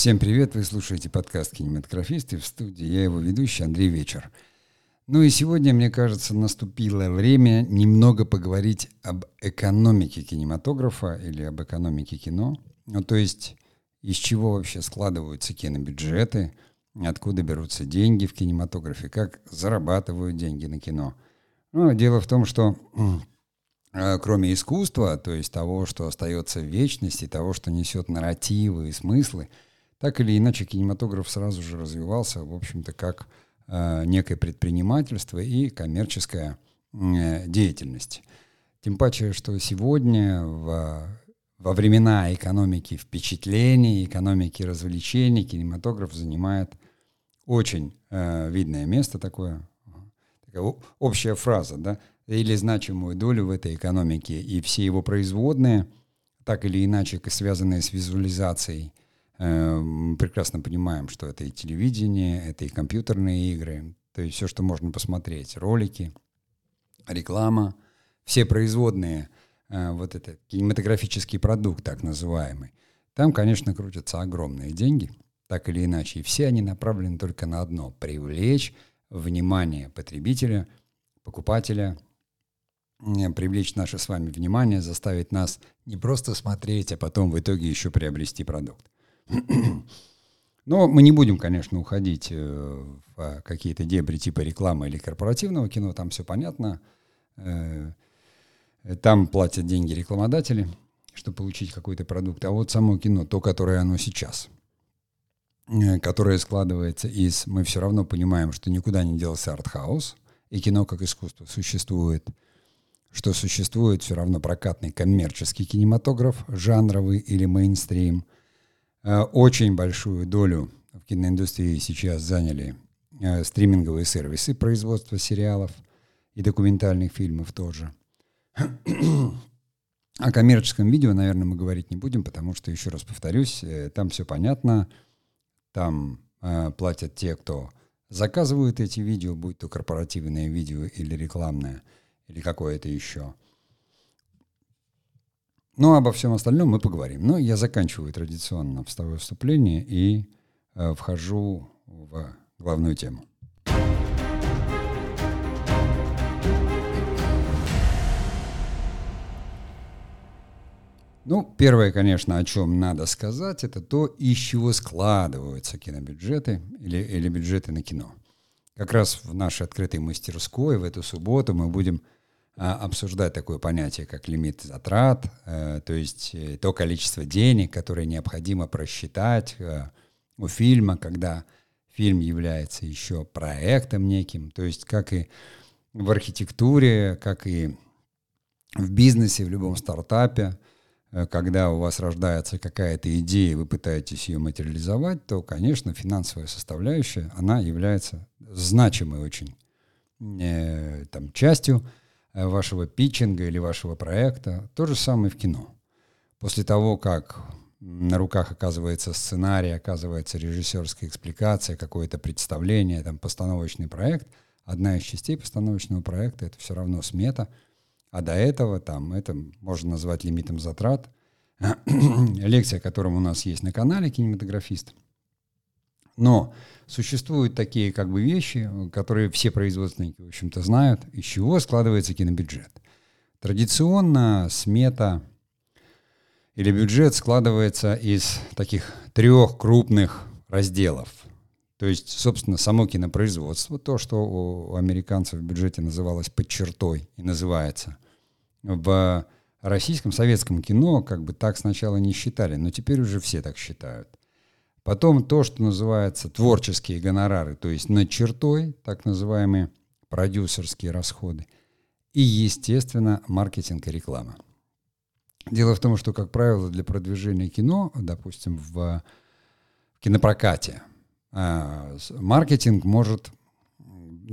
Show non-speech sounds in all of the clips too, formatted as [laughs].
Всем привет, вы слушаете подкаст «Кинематографисты» в студии, я его ведущий Андрей Вечер. Ну и сегодня, мне кажется, наступило время немного поговорить об экономике кинематографа или об экономике кино. Ну, то есть, из чего вообще складываются кинобюджеты, откуда берутся деньги в кинематографе, как зарабатывают деньги на кино. Ну, дело в том, что э, [clears throat] кроме искусства, то есть того, что остается в вечности, того, что несет нарративы и смыслы, так или иначе кинематограф сразу же развивался, в общем-то, как э, некое предпринимательство и коммерческая э, деятельность. Тем паче, что сегодня в, во времена экономики впечатлений, экономики развлечений кинематограф занимает очень э, видное место такое, такая общая фраза, да, или значимую долю в этой экономике, и все его производные, так или иначе связанные с визуализацией, э, прекрасно понимаем, что это и телевидение, это и компьютерные игры, то есть все, что можно посмотреть, ролики, реклама, все производные, э, вот этот кинематографический продукт так называемый, там, конечно, крутятся огромные деньги – так или иначе. И все они направлены только на одно – привлечь внимание потребителя, покупателя, привлечь наше с вами внимание, заставить нас не просто смотреть, а потом в итоге еще приобрести продукт. [clears throat] Но мы не будем, конечно, уходить э, в какие-то дебри типа рекламы или корпоративного кино, там все понятно. Э, там платят деньги рекламодатели, чтобы получить какой-то продукт. А вот само кино, то, которое оно сейчас – Э, которая складывается из... Мы все равно понимаем, что никуда не делся артхаус, и кино как искусство существует, что существует все равно прокатный коммерческий кинематограф, жанровый или мейнстрим. Э, очень большую долю в киноиндустрии сейчас заняли э, стриминговые сервисы производства сериалов и документальных фильмов тоже. [clears throat] О коммерческом видео, наверное, мы говорить не будем, потому что, еще раз повторюсь, там все понятно – там э, платят те, кто заказывают эти видео, будь то корпоративное видео или рекламное, или какое-то еще. Ну, обо всем остальном мы поговорим. Но я заканчиваю традиционно встовое вступление и э, вхожу в главную тему. Ну, первое, конечно, о чем надо сказать, это то, из чего складываются кинобюджеты или, или бюджеты на кино. Как раз в нашей открытой мастерской в эту субботу мы будем обсуждать такое понятие, как лимит затрат, а, то есть э, то количество денег, которое необходимо просчитать а, у фильма, когда фильм является еще проектом неким, то есть как и в архитектуре, как и в бизнесе, в любом стартапе – Э, когда у вас рождается какая-то идея, вы пытаетесь ее материализовать, то, конечно, финансовая составляющая, она является значимой очень э, там, частью э, вашего питчинга или вашего проекта. То же самое в кино. После того, как на руках оказывается сценарий, оказывается режиссерская экспликация, какое-то представление, там, постановочный проект, одна из частей постановочного проекта — это все равно смета — а до этого там это можно назвать лимитом затрат. [clears throat] Лекция, которая у нас есть на канале «Кинематографист». Но существуют такие как бы вещи, которые все производственники, в общем-то, знают, из чего складывается кинобюджет. Традиционно смета или бюджет складывается из таких трех крупных разделов. То есть, собственно, само кинопроизводство, то, что у американцев в бюджете называлось под чертой и называется. В российском советском кино как бы так сначала не считали, но теперь уже все так считают. Потом то, что называется творческие гонорары, то есть над чертой, так называемые продюсерские расходы. И, естественно, маркетинг и реклама. Дело в том, что, как правило, для продвижения кино, допустим, в кинопрокате, а, маркетинг может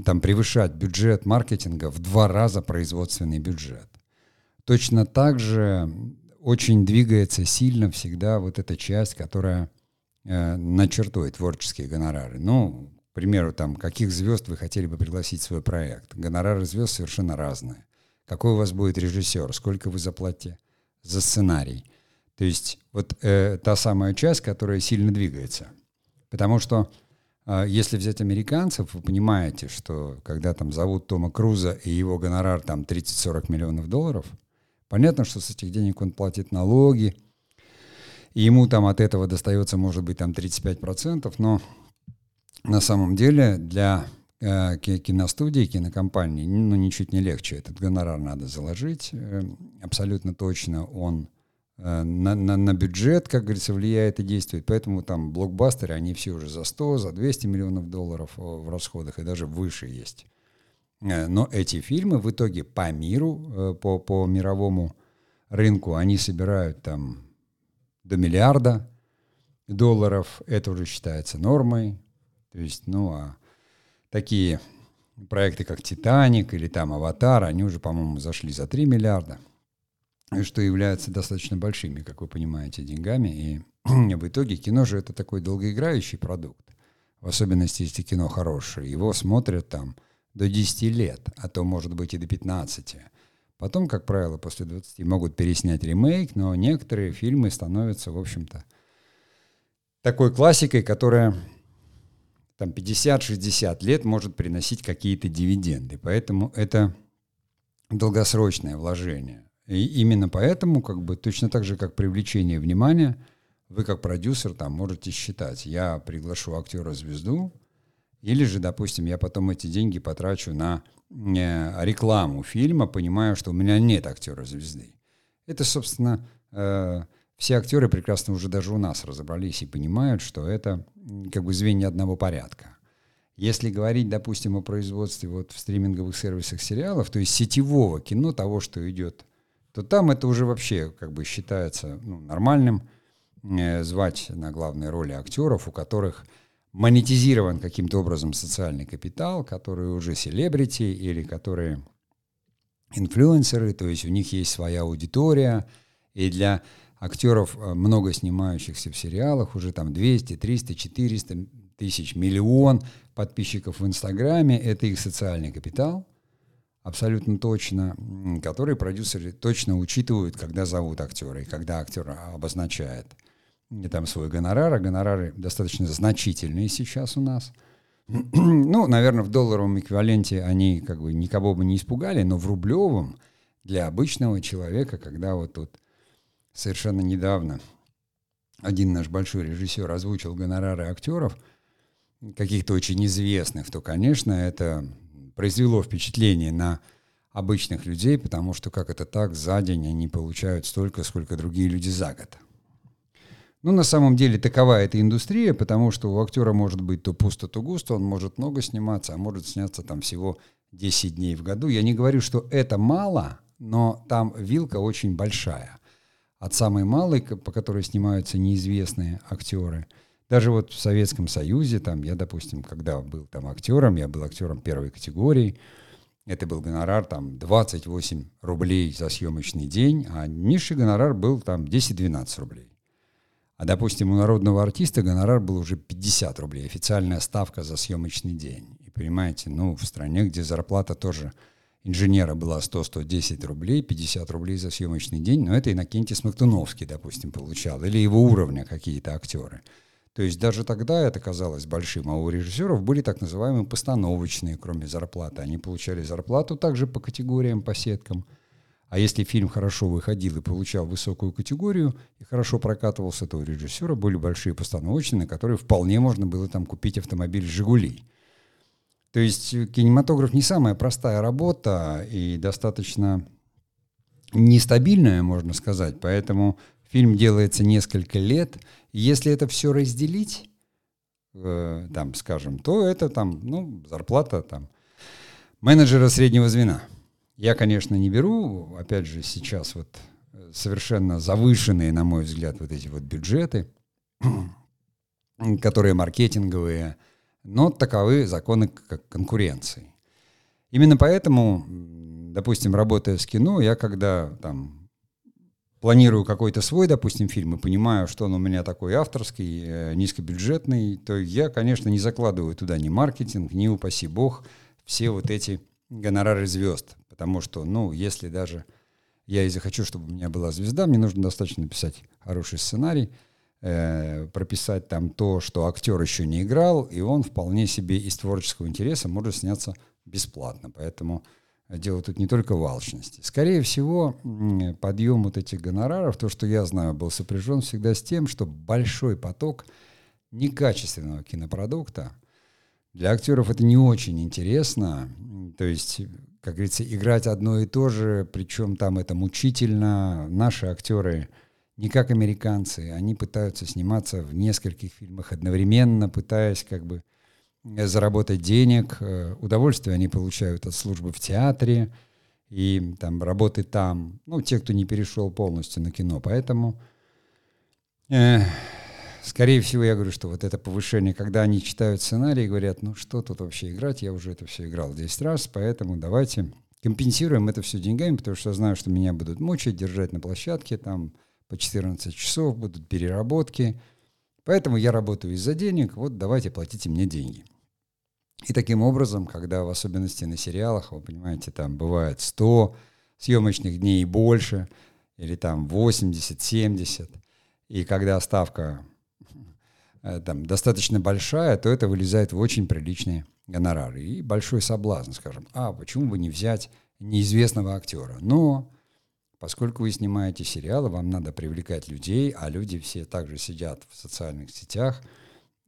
там превышать бюджет маркетинга в два раза производственный бюджет. Точно так же очень двигается сильно всегда вот эта часть, которая э, начертует творческие гонорары. Ну, к примеру, там, каких звезд вы хотели бы пригласить в свой проект. Гонорары звезд совершенно разные. Какой у вас будет режиссер, сколько вы заплатите за сценарий – То есть вот э, та самая часть, которая сильно двигается. Потому что э, если взять американцев, вы понимаете, что когда там зовут Тома Круза и его гонорар там 30-40 миллионов долларов, понятно, что с этих денег он платит налоги, ему там от этого достается, может быть, там 35%, но на самом деле для э, киностудии, кинокомпании, ну, ничуть не легче. Этот гонорар надо заложить. Э, абсолютно точно он э, на, на, на бюджет, как говорится, влияет и действует. Поэтому там блокбастеры, они все уже за 100, за 200 миллионов долларов в расходах и даже выше есть. Но эти фильмы в итоге по миру, по, по мировому рынку, они собирают там до миллиарда долларов. Это уже считается нормой. То есть, ну, а такие проекты, как «Титаник» или там «Аватар», они уже, по-моему, зашли за 3 миллиарда, что является достаточно большими, как вы понимаете, деньгами. И [clears throat] в итоге кино же это такой долгоиграющий продукт. В особенности, если кино хорошее. Его смотрят там до 10 лет, а то, может быть, и до 15. Потом, как правило, после 20 могут переснять ремейк, но некоторые фильмы становятся, в общем-то, такой классикой, которая там 50-60 лет может приносить какие-то дивиденды. Поэтому это долгосрочное вложение. И именно поэтому, как бы точно так же, как привлечение внимания, вы как продюсер там можете считать, я приглашу актера-звезду, или же, допустим, я потом эти деньги потрачу на рекламу фильма, понимая, что у меня нет актера-звезды. Это, собственно, э, все актеры прекрасно уже даже у нас разобрались и понимают, что это как бы звенья одного порядка. Если говорить, допустим, о производстве вот в стриминговых сервисах сериалов, то есть сетевого кино, того, что идет, то там это уже вообще как бы считается ну, нормальным э, звать на главные роли актеров, у которых монетизирован каким-то образом социальный капитал, которые уже селебрити или которые инфлюенсеры, то есть у них есть своя аудитория, и для актеров, э, много снимающихся в сериалах, уже там 200, 300, 400 тысяч, миллион подписчиков в Инстаграме, это их социальный капитал, абсолютно точно, который продюсеры точно учитывают, когда зовут актера и когда актер обозначает там свой гонорар, а гонорары достаточно значительные сейчас у нас. [clears throat] Ну, наверное, в долларовом эквиваленте они как бы никого бы не испугали, но в рублевом для обычного человека, когда вот тут совершенно недавно один наш большой режиссер озвучил гонорары актеров, каких-то очень известных, то, конечно, это произвело впечатление на обычных людей, потому что как это так, за день они получают столько, сколько другие люди за год. Ну, на самом деле, такова эта индустрия, потому что у актера может быть то пусто, то густо, он может много сниматься, а может сняться там всего 10 дней в году. Я не говорю, что это мало, но там вилка очень большая от самой малой, по которой снимаются неизвестные актеры. Даже вот в Советском Союзе, там, я, допустим, когда был там актером, я был актером первой категории, это был гонорар там 28 рублей за съемочный день, а низший гонорар был там 10-12 рублей. А, допустим, у народного артиста гонорар был уже 50 рублей, официальная ставка за съемочный день. И понимаете, ну, в стране, где зарплата тоже инженера была 100-110 рублей, 50 рублей за съемочный день, но это Иннокентий Смоктуновский, допустим, получал, или его уровня какие-то актеры. То есть даже тогда это казалось большим, а у режиссеров были так называемые постановочные, кроме зарплаты. Они получали зарплату также по категориям, по сеткам. А если фильм хорошо выходил и получал высокую категорию и хорошо прокатывался, то у режиссера были большие постановочные, на которые вполне можно было там купить автомобиль «Жигули». То есть э, кинематограф не самая простая работа и достаточно нестабильная, можно сказать. Поэтому фильм делается несколько лет. если это все разделить, э, там, скажем, то это там, ну, зарплата там менеджера среднего звена. Я, конечно, не беру, опять же, сейчас вот э, совершенно завышенные, на мой взгляд, вот эти вот бюджеты, которые маркетинговые, но таковы законы конкуренции. Именно поэтому, допустим, работая с кино, я когда там планирую какой-то свой, допустим, фильм и понимаю, что он у меня такой авторский, э, низкобюджетный, то я, конечно, не закладываю туда ни маркетинг, ни, упаси бог, все вот эти гонорары звезд. Потому что, ну, если даже я и захочу, чтобы у меня была звезда, мне нужно достаточно написать хороший сценарий, э, прописать там то, что актер еще не играл, и он вполне себе из творческого интереса может сняться бесплатно. Поэтому дело тут не только в алчности. Скорее всего, подъем вот этих гонораров, то, что я знаю, был сопряжен всегда с тем, что большой поток некачественного кинопродукта для актеров это не очень интересно. То есть, как говорится, играть одно и то же, причем там это мучительно. Наши актеры не как американцы, они пытаются сниматься в нескольких фильмах одновременно, пытаясь как бы заработать денег. Э, удовольствие они получают от службы в театре и там работы там. Ну, те, кто не перешел полностью на кино. Поэтому, э, скорее всего, я говорю, что вот это повышение, когда они читают сценарий и говорят, ну что тут вообще играть, я уже это все играл 10 раз, поэтому давайте компенсируем это все деньгами, потому что я знаю, что меня будут мучить, держать на площадке там по 14 часов, будут переработки. Поэтому я работаю из-за денег, вот давайте платите мне деньги. И таким образом, когда в особенности на сериалах, вы понимаете, там бывает 100 съемочных дней и больше, или там 80, 70, и когда ставка там достаточно большая, то это вылезает в очень приличные гонорары. И большой соблазн, скажем, а почему бы не взять неизвестного актера? Но поскольку вы снимаете сериалы, вам надо привлекать людей, а люди все также сидят в социальных сетях –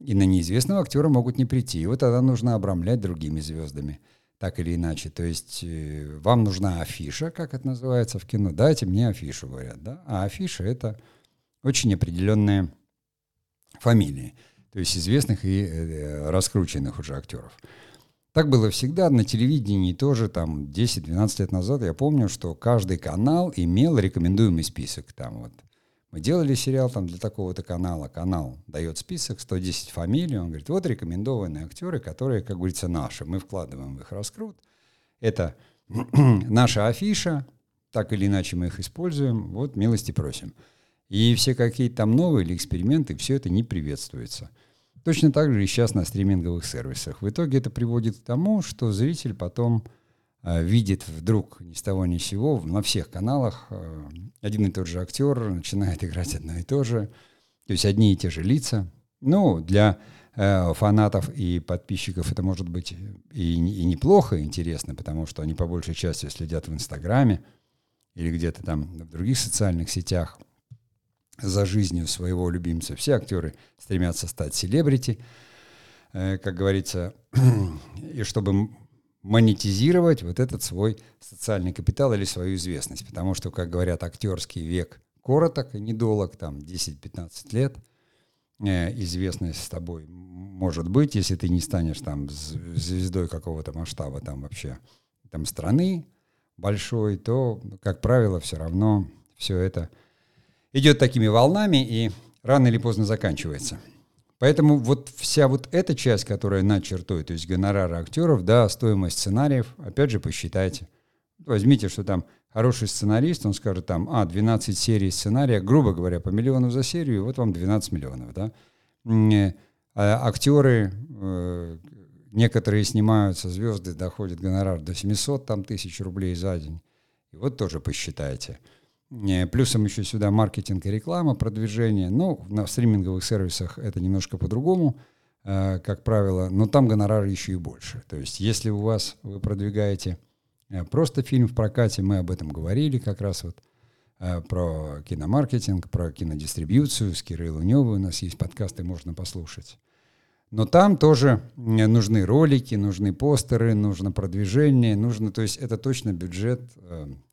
и на неизвестного актера могут не прийти. И вот тогда нужно обрамлять другими звездами, так или иначе. То есть э, вам нужна афиша, как это называется в кино. Дайте мне афишу, говорят. Да? А афиша — это очень определенные фамилии. То есть известных и э, раскрученных уже актеров. Так было всегда, на телевидении тоже, там, 10-12 лет назад, я помню, что каждый канал имел рекомендуемый список. Там вот мы делали сериал там для такого-то канала. Канал дает список, 110 фамилий. Он говорит, вот рекомендованные актеры, которые, как говорится, наши. Мы вкладываем в их раскрут. Это [clears throat] наша афиша, так или иначе мы их используем. Вот милости просим. И все какие-то там новые или эксперименты, все это не приветствуется. Точно так же и сейчас на стриминговых сервисах. В итоге это приводит к тому, что зритель потом Э, видит вдруг ни с того ни с сего на всех каналах э, один и тот же актер начинает играть одно и то же, то есть одни и те же лица. Ну, для э, фанатов и подписчиков это может быть и, и неплохо, и интересно, потому что они по большей части следят в Инстаграме или где-то там в других социальных сетях за жизнью своего любимца. Все актеры стремятся стать селебрити, э, как говорится, [clears throat] и чтобы монетизировать вот этот свой социальный капитал или свою известность. Потому что, как говорят, актерский век короток и недолг, там 10-15 лет. Э, известность с тобой может быть, если ты не станешь там звездой какого-то масштаба там вообще там страны большой, то, как правило, все равно все это идет такими волнами и рано или поздно заканчивается. Поэтому вот вся вот эта часть, которая над чертой, то есть гонорары актеров, да, стоимость сценариев, опять же, посчитайте. Возьмите, что там хороший сценарист, он скажет там, а, 12 серий сценария, грубо говоря, по миллиону за серию, вот вам 12 миллионов, да. Э, а актеры, э, некоторые снимаются, звезды, доходит гонорар до 700 там, тысяч рублей за день. И вот тоже посчитайте. Плюсом еще сюда маркетинг и реклама, продвижение. Ну, на стриминговых сервисах это немножко по-другому, э, как правило, но там гонорары еще и больше. То есть если у вас, вы продвигаете э, просто фильм в прокате, мы об этом говорили как раз вот, э, про киномаркетинг, про кинодистрибьюцию с Кирой Луневой, у нас есть подкасты, можно послушать. Но там тоже нужны ролики, нужны постеры, нужно продвижение, нужно, то есть это точно бюджет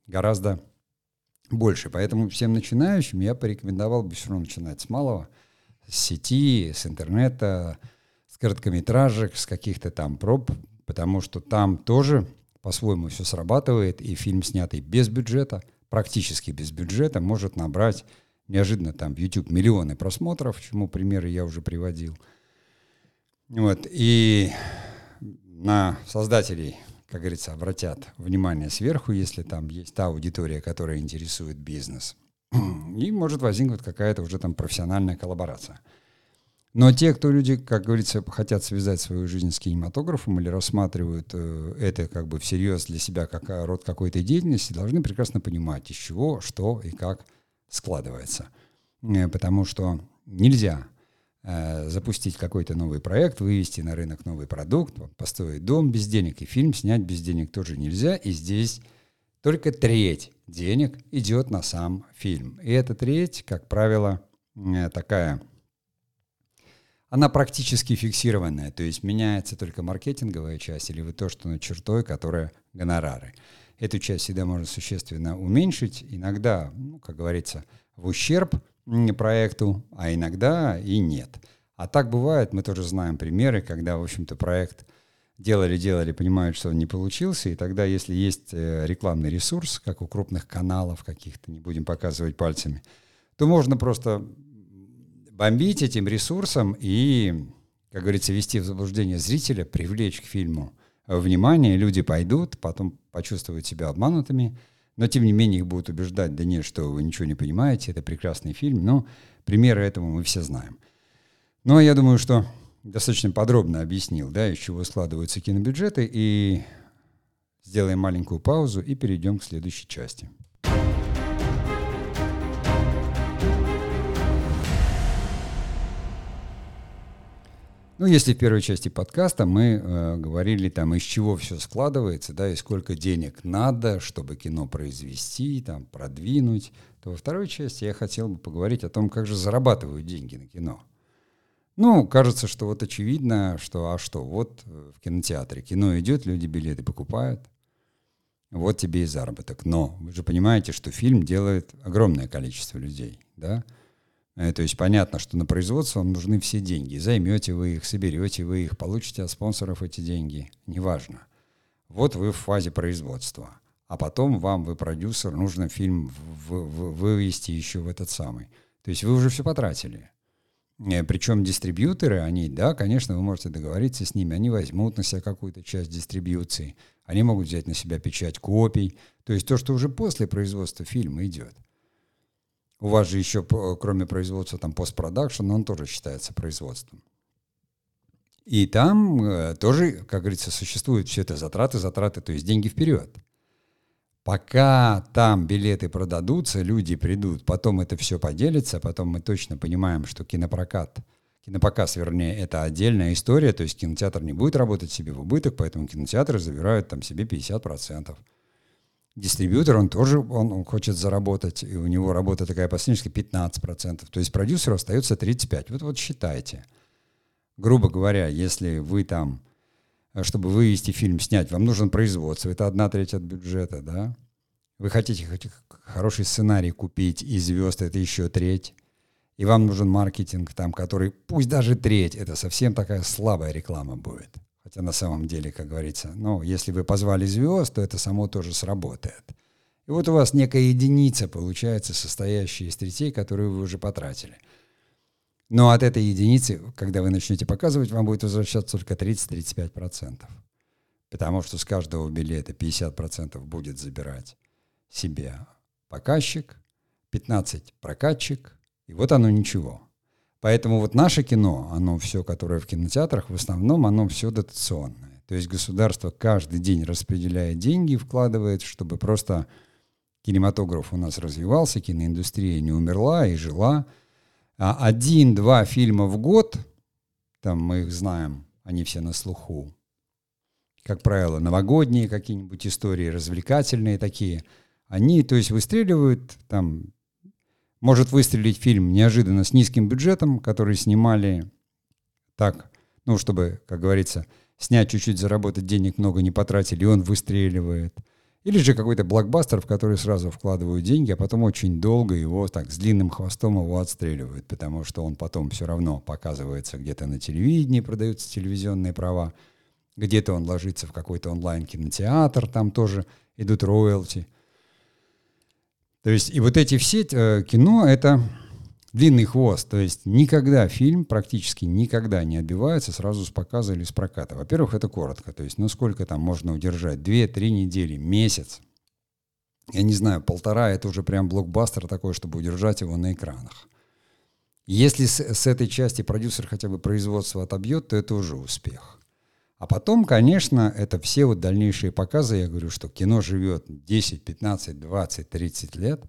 гораздо больше. Поэтому всем начинающим я порекомендовал бы все равно начинать с малого, с сети, с интернета, с короткометражек, с каких-то там проб, потому что там тоже по-своему все срабатывает, и фильм, снятый без бюджета, практически без бюджета, может набрать неожиданно там в YouTube миллионы просмотров, чему примеры я уже приводил. Вот, и на создателей как говорится, обратят внимание сверху, если там есть та аудитория, которая интересует бизнес. [clears throat] И может возникнуть какая-то уже там профессиональная коллаборация. Но те, кто люди, как говорится, хотят связать свою жизнь с кинематографом или рассматривают э, это как бы всерьез для себя как э, род какой-то деятельности, должны прекрасно понимать, из чего, что и как складывается. Э, потому что нельзя запустить какой-то новый проект, вывести на рынок новый продукт, построить дом без денег и фильм снять без денег тоже нельзя. И здесь только треть денег идет на сам фильм. И эта треть, как правило, э, такая она практически фиксированная, то есть меняется только маркетинговая часть или вы то, что над чертой, которая гонорары. Эту часть всегда можно существенно уменьшить, иногда, ну, как говорится, в ущерб проекту, а иногда и нет. А так бывает, мы тоже знаем примеры, когда, в общем-то, проект делали-делали, понимают, что он не получился, и тогда, если есть э, рекламный ресурс, как у крупных каналов каких-то, не будем показывать пальцами, то можно просто бомбить этим ресурсом и, как говорится, вести в заблуждение зрителя, привлечь к фильму внимание, люди пойдут, потом почувствуют себя обманутыми, но тем не менее их будут убеждать, да нет, что вы ничего не понимаете, это прекрасный фильм, но примеры этому мы все знаем. А я думаю, что достаточно подробно объяснил, да, из чего складываются кинобюджеты, и сделаем маленькую паузу и перейдем к следующей части. Ну, если в первой части подкаста мы э, говорили там, из чего все складывается, да, и сколько денег надо, чтобы кино произвести, там, продвинуть, то во второй части я хотел бы поговорить о том, как же зарабатывают деньги на кино. Ну, кажется, что вот очевидно, что, а что, вот э, в кинотеатре кино идет, люди билеты покупают, вот тебе и заработок. Но вы же понимаете, что фильм делает огромное количество людей, да, то есть понятно, что на производство вам нужны все деньги. Займете вы их, соберете вы их, получите от спонсоров эти деньги. Неважно. Вот вы в фазе производства. А потом вам, вы продюсер, нужно фильм в, в, вывести еще в этот самый. То есть вы уже все потратили. Э, Причем дистрибьюторы, они, да, конечно, вы можете договориться с ними, они возьмут на себя какую-то часть дистрибьюции, они могут взять на себя печать копий, то есть то, что уже после производства фильма идет. У вас же еще, кроме производства, там постпродакшн, он тоже считается производством. И там э, тоже, как говорится, существуют все это затраты, затраты, то есть деньги вперед. Пока там билеты продадутся, люди придут, потом это все поделится, потом мы точно понимаем, что кинопрокат, кинопоказ, вернее, это отдельная история, то есть кинотеатр не будет работать себе в убыток, поэтому кинотеатры забирают там себе 50% дистрибьютор, он тоже он, он хочет заработать, и у него работа такая посредническая 15%. То есть продюсеру остается 35%. Вот, вот считайте. Грубо говоря, если вы там, э, чтобы вывести фильм, снять, вам нужен производство, это одна треть от бюджета, да? Вы хотите хороший сценарий купить и звезд, это еще треть. И вам нужен маркетинг там, который, пусть даже треть, это совсем такая слабая реклама будет. Хотя на самом деле, как говорится, ну, если вы позвали звезд, то это само тоже сработает. И вот у вас некая единица получается, состоящая из третей, которую вы уже потратили. Но от этой единицы, когда вы начнете показывать, вам будет возвращаться только 30-35%. Потому что с каждого билета 50% будет забирать себе показчик, 15% прокатчик, и вот оно ничего. Поэтому вот наше кино, оно все, которое в кинотеатрах, в основном оно все дотационное. То есть государство каждый день распределяет деньги вкладывает, чтобы просто кинематограф у нас развивался, киноиндустрия не умерла и жила. А один-два фильма в год, там мы их знаем, они все на слуху. Как правило, новогодние какие-нибудь истории, развлекательные такие. Они, то есть, выстреливают там может выстрелить фильм неожиданно с низким бюджетом, который снимали так, ну, чтобы, как говорится, снять чуть-чуть, заработать денег много не потратили, и он выстреливает. Или же какой-то блокбастер, в который сразу вкладывают деньги, а потом очень долго его так с длинным хвостом его отстреливают, потому что он потом все равно показывается где-то на телевидении, продаются телевизионные права, где-то он ложится в какой-то онлайн-кинотеатр, там тоже идут роялти – то есть и вот эти все э, кино — это длинный хвост. То есть никогда фильм практически никогда не отбивается сразу с показа или с проката. Во-первых, это коротко. То есть ну сколько там можно удержать? Две-три недели, месяц. Я не знаю, полтора — это уже прям блокбастер такой, чтобы удержать его на экранах. Если с, с этой части продюсер хотя бы производство отобьет, то это уже успех. А потом, конечно, это все вот дальнейшие показы. Я говорю, что кино живет 10, 15, 20, 30 лет.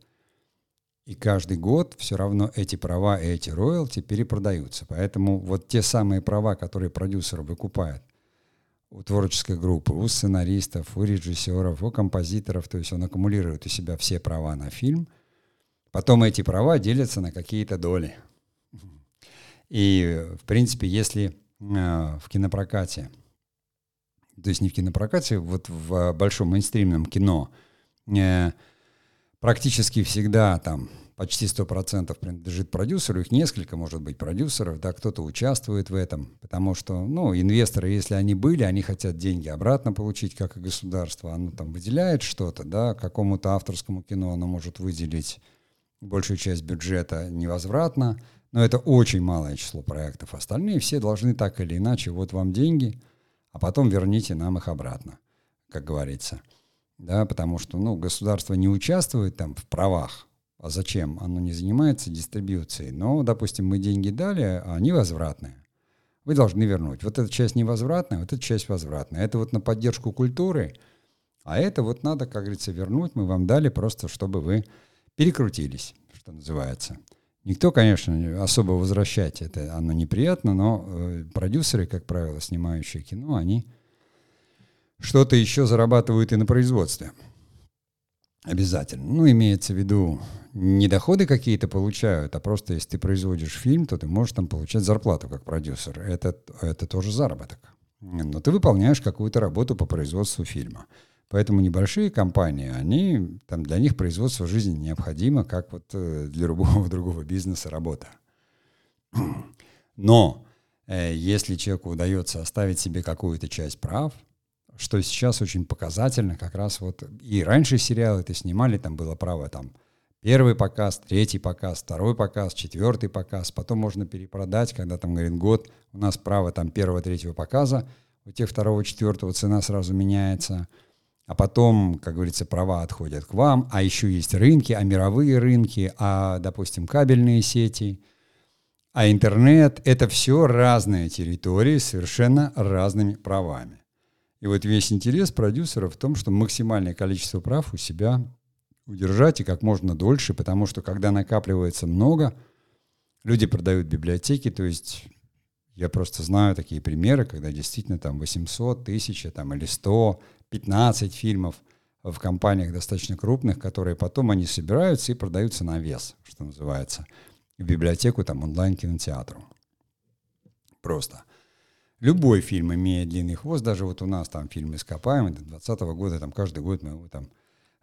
И каждый год все равно эти права и эти роялти перепродаются. Поэтому вот те самые права, которые продюсер выкупает у творческой группы, у сценаристов, у режиссеров, у композиторов, то есть он аккумулирует у себя все права на фильм, потом эти права делятся на какие-то доли. И, в принципе, если э, в кинопрокате, то есть не в кинопрокате, вот в большом мейнстримном кино э, практически всегда там почти 100% принадлежит продюсеру, их несколько, может быть, продюсеров, да, кто-то участвует в этом, потому что, ну, инвесторы, если они были, они хотят деньги обратно получить, как и государство, оно там выделяет что-то, да, какому-то авторскому кино оно может выделить большую часть бюджета невозвратно, но это очень малое число проектов. Остальные все должны так или иначе, вот вам деньги, а потом верните нам их обратно, как говорится. Да, потому что ну, государство не участвует там в правах. А зачем? Оно не занимается дистрибьюцией. Но, допустим, мы деньги дали, а они возвратные. Вы должны вернуть. Вот эта часть невозвратная, вот эта часть возвратная. Это вот на поддержку культуры, а это вот надо, как говорится, вернуть. Мы вам дали просто, чтобы вы перекрутились, что называется. Никто, конечно, особо возвращать это, оно неприятно, но э, продюсеры, как правило, снимающие кино, они что-то еще зарабатывают и на производстве. Обязательно. Ну, имеется в виду, не доходы какие-то получают, а просто если ты производишь фильм, то ты можешь там получать зарплату как продюсер. Это, это тоже заработок. Но ты выполняешь какую-то работу по производству фильма. Поэтому небольшие компании, они, там для них производство жизни необходимо, как вот э, для любого [laughs] другого бизнеса работа. Но э, если человеку удается оставить себе какую-то часть прав, что сейчас очень показательно, как раз вот и раньше сериалы это снимали, там было право там первый показ, третий показ, второй показ, четвертый показ, потом можно перепродать, когда там говорит год, у нас право там первого, третьего показа, у тех второго, четвертого цена сразу меняется – а потом, как говорится, права отходят к вам, а еще есть рынки, а мировые рынки, а, допустим, кабельные сети, а интернет — это все разные территории с совершенно разными правами. И вот весь интерес продюсера в том, что максимальное количество прав у себя удержать и как можно дольше, потому что когда накапливается много, люди продают библиотеки, то есть я просто знаю такие примеры, когда действительно там 800, 1000 там, или 100 15 фильмов в компаниях достаточно крупных, которые потом они собираются и продаются на вес, что называется, в библиотеку, там, онлайн-кинотеатру. Просто. Любой фильм имеет длинный хвост, даже вот у нас там фильм «Ископаемый» до 2020 года, там каждый год мы его там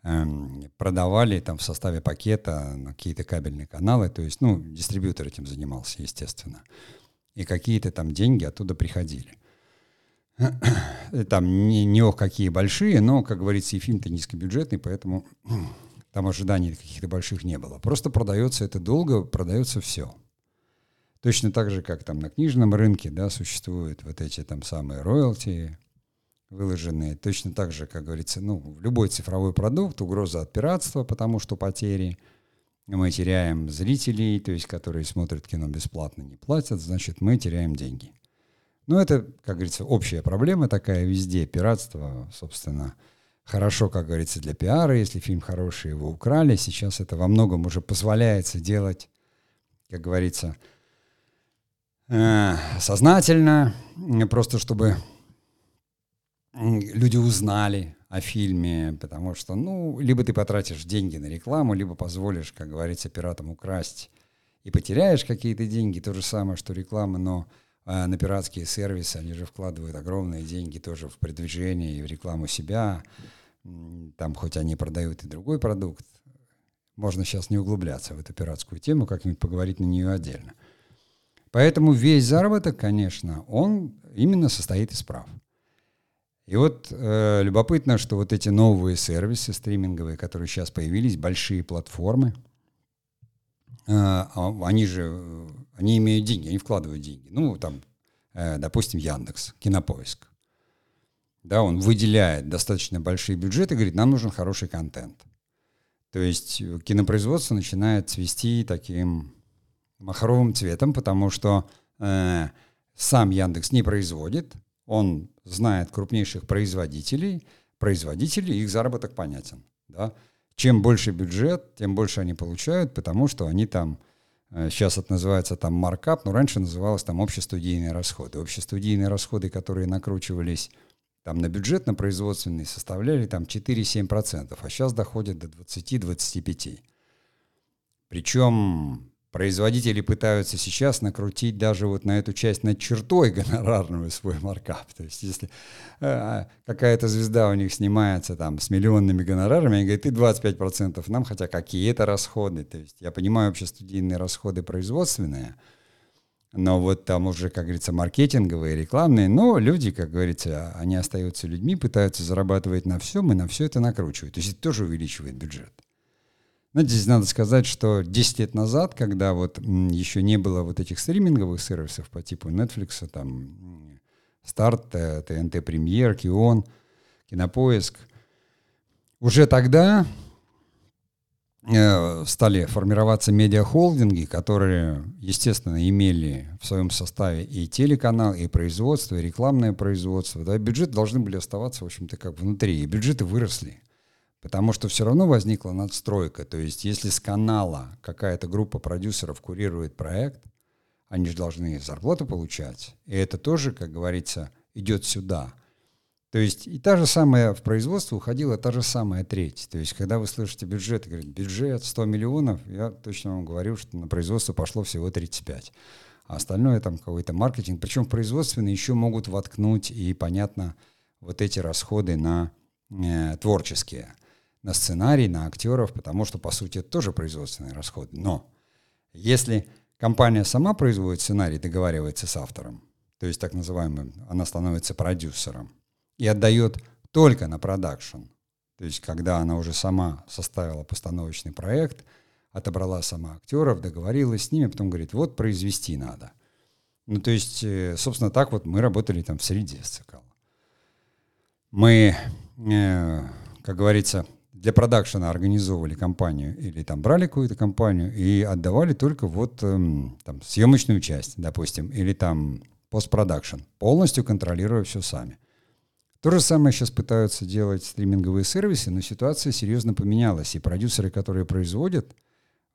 эм, продавали там в составе пакета на какие-то кабельные каналы, то есть, ну, дистрибьютор этим занимался, естественно. И какие-то там деньги оттуда приходили. [clears throat] Там не, не ох какие большие, но, как говорится, и фильм-то низкобюджетный, поэтому [clears throat] там ожиданий каких-то больших не было. Просто продается это долго, продается все. Точно так же, как там на книжном рынке, да, существуют вот эти там самые роялти выложенные. Точно так же, как говорится, ну, любой цифровой продукт, угроза от пиратства, потому что потери. Мы теряем зрителей, то есть, которые смотрят кино бесплатно, не платят, значит, мы теряем деньги. Ну, это, как говорится, общая проблема такая везде. Пиратство, собственно, хорошо, как говорится, для пиара. Если фильм хороший, его украли. Сейчас это во многом уже позволяется делать, как говорится, э, сознательно, просто чтобы люди узнали о фильме, потому что, ну, либо ты потратишь деньги на рекламу, либо позволишь, как говорится, пиратам украсть и потеряешь какие-то деньги, то же самое, что реклама, но на пиратские сервисы, они же вкладывают огромные деньги тоже в продвижение и в рекламу себя. Там хоть они продают и другой продукт, можно сейчас не углубляться в эту пиратскую тему, как-нибудь поговорить на нее отдельно. Поэтому весь заработок, конечно, он именно состоит из прав. И вот э, любопытно, что вот эти новые сервисы стриминговые, которые сейчас появились, большие платформы, э, а, они же они имеют деньги, они вкладывают деньги. Ну, там, э, допустим, Яндекс, Кинопоиск. Да, он выделяет достаточно большие бюджеты и говорит, нам нужен хороший контент. То есть кинопроизводство начинает цвести таким махровым цветом, потому что э, сам Яндекс не производит, он знает крупнейших производителей, производители, их заработок понятен. Да? Чем больше бюджет, тем больше они получают, потому что они там, э, сейчас это называется там маркап, но раньше называлось там общестудийные расходы. Общестудийные расходы, которые накручивались там на бюджет, на производственный, составляли там 4-7%, а сейчас доходят до 20-25%. Причем производители пытаются сейчас накрутить даже вот на эту часть над чертой [laughs] гонорарную свой маркап. То есть если э, какая-то звезда у них снимается там с миллионными гонорарами, они говорят, ты 25% нам, хотя какие это расходы. То есть я понимаю вообще студийные расходы производственные, но вот там уже, как говорится, маркетинговые, рекламные, но люди, как говорится, они остаются людьми, пытаются зарабатывать на всем и на все это накручивают. То есть это тоже увеличивает бюджет. Но здесь надо сказать, что 10 лет назад, когда вот еще не было вот этих стриминговых сервисов по типу Netflix, там, Старт, ТНТ Премьер, Кион, Кинопоиск, уже тогда э, стали формироваться медиахолдинги, которые, естественно, имели в своем составе и телеканал, и производство, и рекламное производство. Да, бюджеты должны были оставаться, в общем-то, как внутри. И бюджеты выросли. Потому что все равно возникла надстройка. То есть если с канала какая-то группа продюсеров курирует проект, они же должны зарплату получать. И это тоже, как говорится, идет сюда. То есть и та же самая в производство уходила та же самая треть. То есть когда вы слышите бюджет, говорит, бюджет 100 миллионов, я точно вам говорю, что на производство пошло всего 35. А остальное там какой-то маркетинг. Причем производственные еще могут воткнуть и, понятно, вот эти расходы на э, творческие на сценарий, на актеров, потому что, по сути, это тоже производственные расходы. Но если компания сама производит сценарий, договаривается с автором, то есть так называемым, она становится продюсером и отдает только на продакшн, то есть когда она уже сама составила постановочный проект, отобрала сама актеров, договорилась с ними, потом говорит, вот произвести надо. Ну, то есть, э, собственно, так вот мы работали там в среде с ЦК. Мы, э, как говорится, для продакшена организовывали компанию или там брали какую-то компанию и отдавали только вот эм, там съемочную часть, допустим, или там постпродакшн, полностью контролируя все сами. То же самое сейчас пытаются делать стриминговые сервисы, но ситуация серьезно поменялась, и продюсеры, которые производят,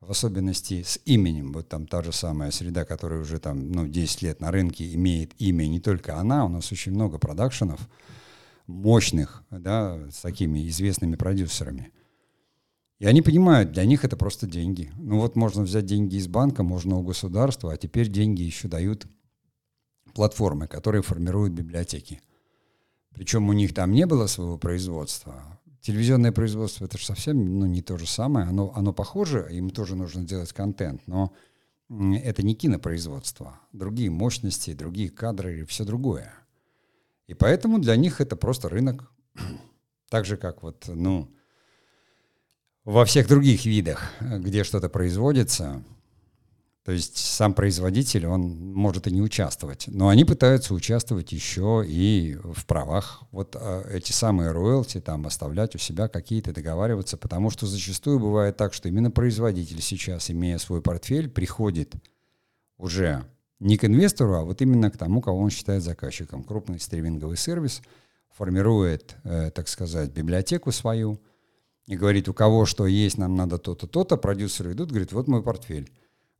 в особенности с именем, вот там та же самая среда, которая уже там, ну, 10 лет на рынке имеет имя, не только она, у нас очень много продакшенов, мощных, да, с такими известными продюсерами. И они понимают, для них это просто деньги. Ну вот можно взять деньги из банка, можно у государства, а теперь деньги еще дают платформы, которые формируют библиотеки. Причем у них там не было своего производства. Телевизионное производство это же совсем ну, не то же самое. Оно, оно похоже, им тоже нужно делать контент, но это не кинопроизводство. Другие мощности, другие кадры все другое. И поэтому для них это просто рынок. Так же, как вот, ну, во всех других видах, где что-то производится, то есть сам производитель, он может и не участвовать, но они пытаются участвовать еще и в правах. Вот а, эти самые роялти там оставлять у себя какие-то, договариваться, потому что зачастую бывает так, что именно производитель сейчас, имея свой портфель, приходит уже не к инвестору, а вот именно к тому, кого он считает заказчиком. Крупный стриминговый сервис формирует, э, так сказать, библиотеку свою и говорит, у кого что есть, нам надо то-то, то-то. Продюсеры идут, говорит, вот мой портфель.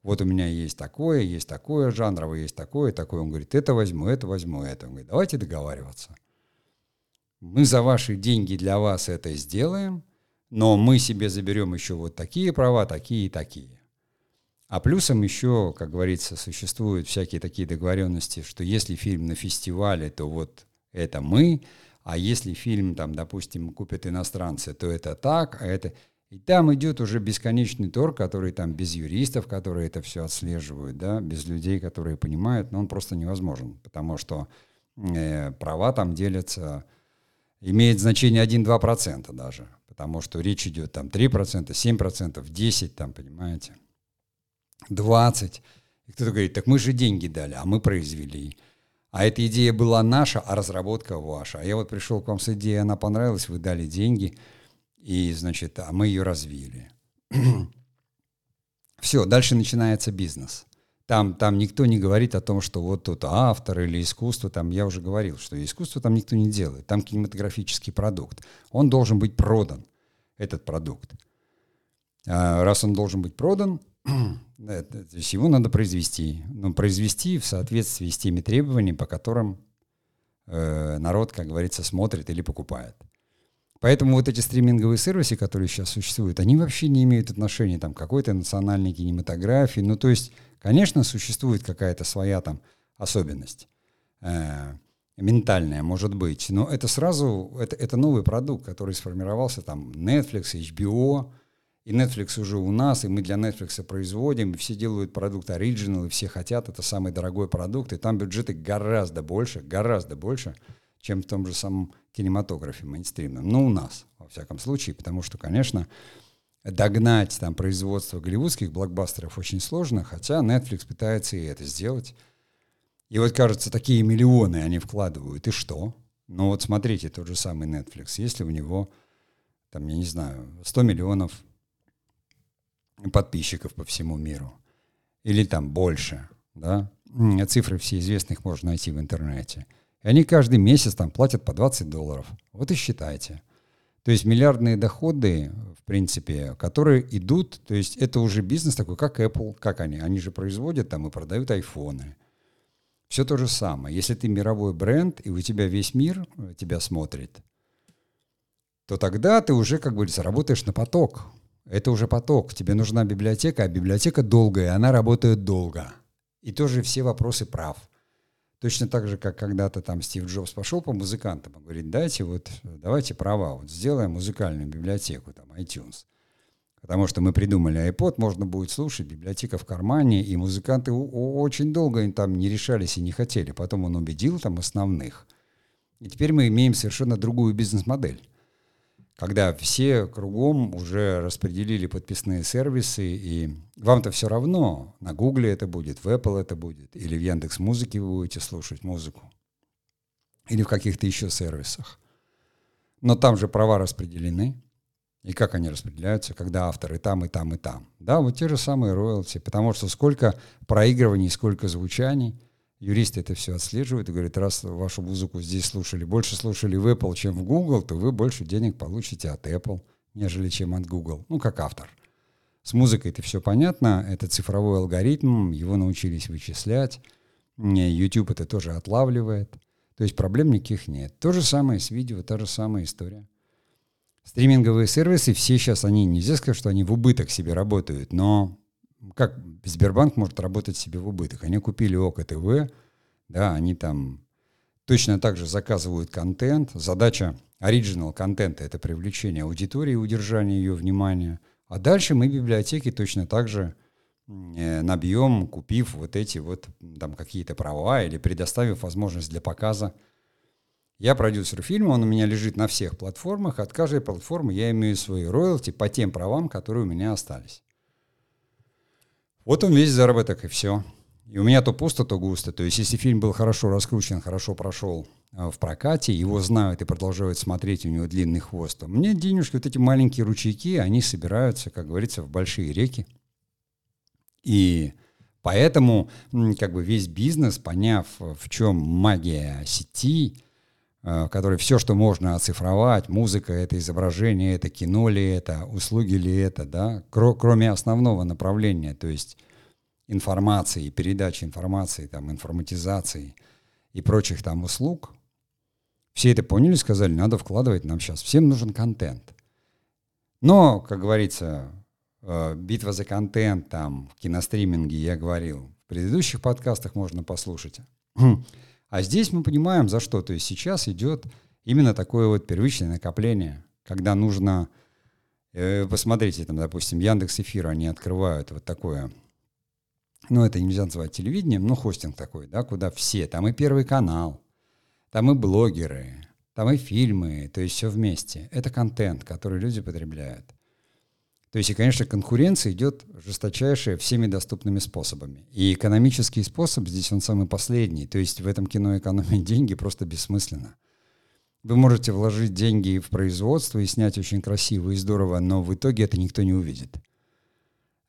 Вот у меня есть такое, есть такое, жанровое есть такое, такое. Он говорит, это возьму, это возьму, это. Он говорит, давайте договариваться. Мы за ваши деньги для вас это сделаем, но мы себе заберем еще вот такие права, такие и такие. А плюсом еще, как говорится, существуют всякие такие договоренности, что если фильм на фестивале, то вот это мы, а если фильм, там, допустим, купят иностранцы, то это так, а это... И там идет уже бесконечный торг, который там без юристов, которые это все отслеживают, да, без людей, которые понимают, но он просто невозможен, потому что э, права там делятся, имеет значение 1-2% даже, потому что речь идет там 3%, 7%, 10%, там, понимаете. 20. И кто-то говорит, так мы же деньги дали, а мы произвели. А эта идея была наша, а разработка ваша. А я вот пришел к вам с идеей, она понравилась, вы дали деньги, и, значит, а мы ее развили. [clears throat] Все, дальше начинается бизнес. Там, там никто не говорит о том, что вот тут автор или искусство, там я уже говорил, что искусство там никто не делает, там кинематографический продукт. Он должен быть продан, этот продукт. А раз он должен быть продан, [clears throat] то есть его надо произвести. Но произвести в соответствии с теми требованиями, по которым э, народ, как говорится, смотрит или покупает. Поэтому вот эти стриминговые сервисы, которые сейчас существуют, они вообще не имеют отношения там, к какой-то национальной кинематографии. Ну, то есть, конечно, существует какая-то своя там особенность. Э, ментальная, может быть. Но это сразу, это, это новый продукт, который сформировался там Netflix, HBO, и Netflix уже у нас, и мы для Netflix производим, и все делают продукт Original, и все хотят, это самый дорогой продукт, и там бюджеты гораздо больше, гораздо больше, чем в том же самом кинематографе мейнстримном. Ну, у нас, во всяком случае, потому что, конечно, догнать там производство голливудских блокбастеров очень сложно, хотя Netflix пытается и это сделать. И вот, кажется, такие миллионы они вкладывают, и что? Ну вот смотрите, тот же самый Netflix, если у него, там, я не знаю, 100 миллионов подписчиков по всему миру, или там больше, да, цифры все известных можно найти в интернете – и они каждый месяц там платят по 20 долларов. Вот и считайте. То есть миллиардные доходы, в принципе, которые идут, то есть это уже бизнес такой, как Apple, как они? Они же производят там и продают айфоны. Все то же самое. Если ты мировой бренд, и у тебя весь мир э, тебя смотрит, то тогда ты уже, как бы, заработаешь на поток. Это уже поток. Тебе нужна библиотека, а библиотека долгая, она работает долго. И тоже все вопросы прав. Точно так же, как когда-то там Стив Джобс пошел по музыкантам и говорит, дайте вот, давайте права, вот сделаем музыкальную библиотеку, там, iTunes. Потому что мы придумали iPod, можно будет слушать, библиотека в кармане, и музыканты очень долго там не решались и не хотели. Потом он убедил там основных. И теперь мы имеем совершенно другую бизнес-модель когда все кругом уже распределили подписные сервисы, и вам-то все равно, на Гугле это будет, в Apple это будет, или в Яндекс Музыке вы будете слушать музыку, или в каких-то еще сервисах. Но там же права распределены. И как они распределяются, когда авторы там, и там, и там. Да, вот те же самые роялти, потому что сколько проигрываний, сколько звучаний – юристы это все отслеживают и говорят, раз вашу музыку здесь слушали, больше слушали в Apple, чем в Google, то вы больше денег получите от Apple, нежели чем от Google. Ну, как автор. С музыкой это все понятно, это цифровой алгоритм, его научились вычислять. YouTube это тоже отлавливает. То есть проблем никаких нет. То же самое с видео, та же самая история. Стриминговые сервисы, все сейчас, они, нельзя сказать, что они в убыток себе работают, но как Сбербанк может работать себе в убыток? Они купили ОК ТВ, да, они там точно так же заказывают контент. Задача оригинал контента — это привлечение аудитории и удержание ее внимания. А дальше мы библиотеки точно так же э, набьем, купив вот эти вот там какие-то права или предоставив возможность для показа. Я продюсер фильма, он у меня лежит на всех платформах. От каждой платформы я имею свои роялти по тем правам, которые у меня остались. Вот он весь заработок, и все. И у меня то пусто, то густо. То есть, если фильм был хорошо раскручен, хорошо прошел а, в прокате, его знают и продолжают смотреть, у него длинный хвост, мне денежки, вот эти маленькие ручейки, они собираются, как говорится, в большие реки. И поэтому как бы весь бизнес, поняв, в чем магия сети, а, который все, что можно оцифровать, музыка, это изображение, это кино ли это, услуги ли это, да, кроме основного направления, то есть информации, передачи информации, там, информатизации и прочих там услуг, все это поняли, сказали, надо вкладывать нам сейчас, всем нужен контент. Но, как говорится, а, битва за контент, там, в киностриминге, я говорил, в предыдущих подкастах можно послушать. А здесь мы понимаем, за что. То есть сейчас идет именно такое вот первичное накопление, когда нужно... Э, посмотрите, там, допустим, Яндекс Эфир, они открывают вот такое... Ну, это нельзя называть телевидением, но хостинг такой, да, куда все. Там и Первый канал, там и блогеры, там и фильмы, то есть все вместе. Это контент, который люди потребляют. То есть, и, конечно, конкуренция идет жесточайшая всеми доступными способами. И экономический способ здесь он самый последний. То есть в этом кино экономить деньги просто бессмысленно. Вы можете вложить деньги в производство и снять очень красиво и здорово, но в итоге это никто не увидит.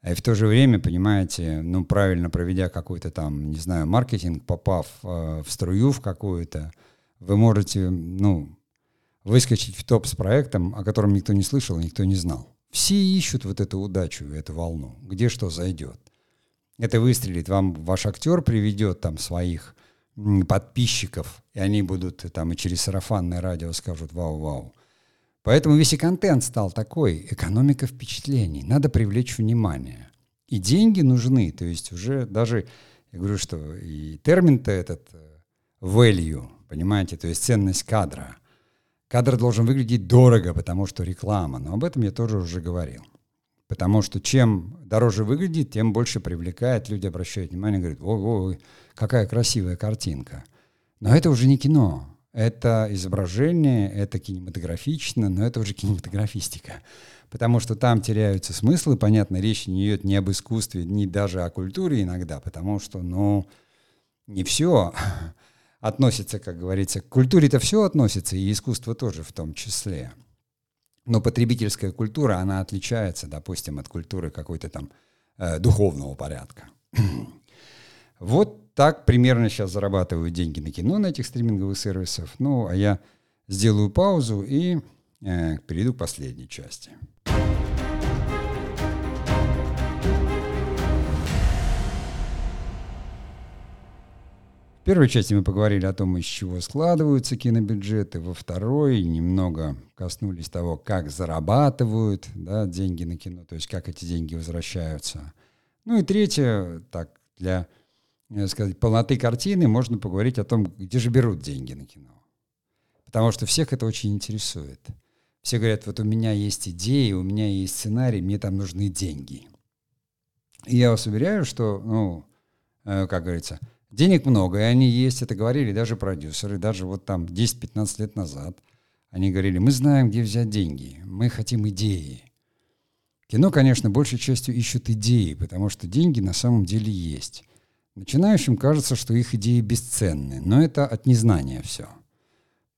И в то же время, понимаете, ну, правильно проведя какой-то там, не знаю, маркетинг, попав э, в струю в какую-то, вы можете, ну, выскочить в топ с проектом, о котором никто не слышал, никто не знал. Все ищут вот эту удачу, эту волну, где что зайдет. Это выстрелит, вам ваш актер приведет там своих подписчиков, и они будут там и через сарафанное радио скажут «Вау-вау». Поэтому весь и контент стал такой, экономика впечатлений, надо привлечь внимание. И деньги нужны, то есть уже даже, я говорю, что и термин-то этот э, value, понимаете, то есть ценность кадра. Кадр должен выглядеть дорого, потому что реклама, но об этом я тоже уже говорил. Потому что чем дороже выглядит, тем больше привлекает, люди обращают внимание, говорят, ой, ой, какая красивая картинка. Но это уже не кино, это изображение, это кинематографично, но это уже кинематографистика. Потому что там теряются смыслы, понятно, речь не идет ни об искусстве, ни даже о культуре иногда, потому что, ну, не все относится, как говорится, к культуре-то все относится, и искусство тоже в том числе. Но потребительская культура, она отличается, допустим, от культуры какой-то там э, духовного порядка. [clears throat] Вот так примерно сейчас зарабатывают деньги на кино на этих стриминговых сервисах. Ну, а я сделаю паузу и э, перейду к последней части. В первой части мы поговорили о том, из чего складываются кинобюджеты. Во второй немного коснулись того, как зарабатывают да, деньги на кино, то есть как эти деньги возвращаются. Ну и третье, так, для Э, сказать, полноты картины можно поговорить о том, где же берут деньги на кино. Потому что всех это очень интересует. Все говорят, вот у меня есть идеи, у меня есть сценарий, мне там нужны деньги. И я вас уверяю, что, ну, э, как говорится, денег много, и они есть, это говорили даже продюсеры, даже вот там 10-15 лет назад. Они говорили, мы знаем, где взять деньги, мы хотим идеи. Кино, конечно, большей частью ищут идеи, потому что деньги на самом деле есть. Начинающим кажется, что их идеи бесценны, но это от незнания все.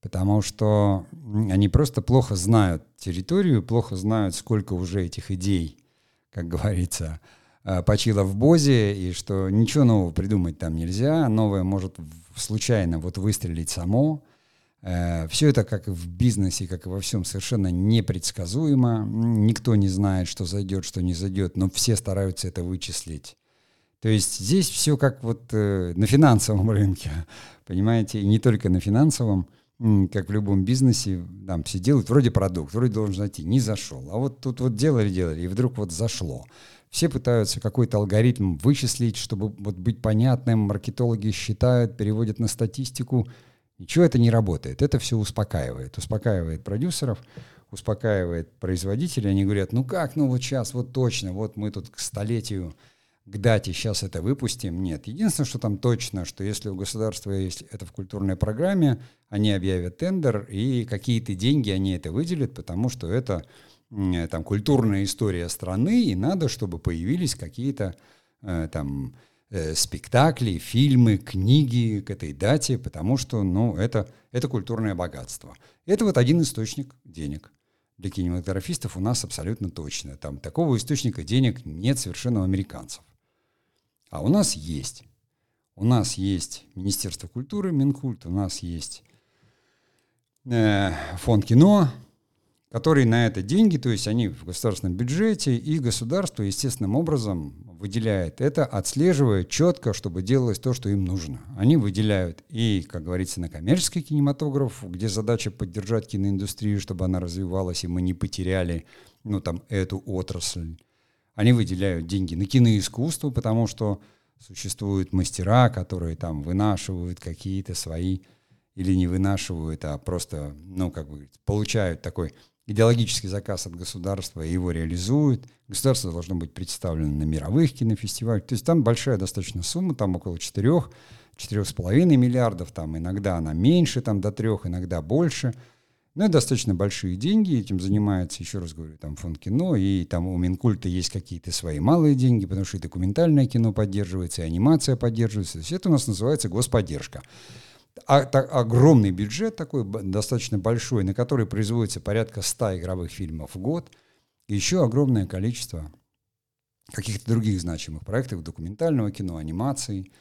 Потому что они просто плохо знают территорию, плохо знают, сколько уже этих идей, как говорится, э, почило в Бозе, и что ничего нового придумать там нельзя, новое может случайно вот выстрелить само. Э, все это, как в бизнесе, как и во всем, совершенно непредсказуемо. Никто не знает, что зайдет, что не зайдет, но все стараются это вычислить. То есть здесь все как вот э, на финансовом [laughs] рынке, понимаете, и не только на финансовом, как в любом бизнесе, там все делают, вроде продукт, вроде должен зайти, не зашел. А вот тут вот делали-делали, и вдруг вот зашло. Все пытаются какой-то алгоритм вычислить, чтобы вот быть понятным. Маркетологи считают, переводят на статистику. Ничего это не работает. Это все успокаивает. Успокаивает продюсеров, успокаивает производителей. Они говорят, ну как, ну вот сейчас, вот точно, вот мы тут к столетию к дате сейчас это выпустим. Нет. Единственное, что там точно, что если у государства есть это в культурной программе, они объявят тендер, и какие-то деньги они это выделят, потому что это там культурная история страны, и надо, чтобы появились какие-то э, там э, спектакли, фильмы, книги к этой дате, потому что, ну, это, это культурное богатство. Это вот один источник денег для кинематографистов у нас абсолютно точно. Там такого источника денег нет совершенно у американцев. А у нас есть. У нас есть Министерство культуры, Минкульт, у нас есть э, фонд кино, который на это деньги, то есть они в государственном бюджете, и государство естественным образом выделяет это, отслеживая четко, чтобы делалось то, что им нужно. Они выделяют и, как говорится, на коммерческий кинематограф, где задача поддержать киноиндустрию, чтобы она развивалась, и мы не потеряли ну, там, эту отрасль. Они выделяют деньги на киноискусство, потому что существуют мастера, которые там вынашивают какие-то свои или не вынашивают, а просто, ну, как бы, получают такой идеологический заказ от государства и его реализуют. Государство должно быть представлено на мировых кинофестивалях. То есть там большая достаточно сумма, там около четырех, четырех с половиной миллиардов, там иногда она меньше, там до трех, иногда больше – ну, это достаточно большие деньги, этим занимается, еще раз говорю, там фонд кино, и там у Минкульта есть какие-то свои малые деньги, потому что и документальное кино поддерживается, и анимация поддерживается. То есть это у нас называется господдержка. А, так, огромный бюджет такой, достаточно большой, на который производится порядка 100 игровых фильмов в год, и еще огромное количество каких-то других значимых проектов, документального кино, анимации.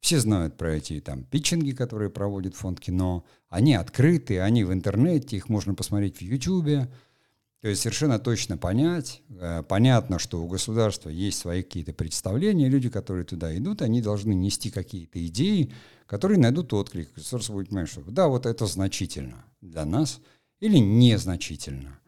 Все знают про эти там питчинги, которые проводит фонд кино. Они открыты, они в интернете, их можно посмотреть в Ютубе. То есть совершенно точно понять, э, понятно, что у государства есть свои какие-то представления, люди, которые туда идут, они должны нести какие-то идеи, которые найдут отклик. Государство будет понимать, что да, вот это значительно для нас или незначительно.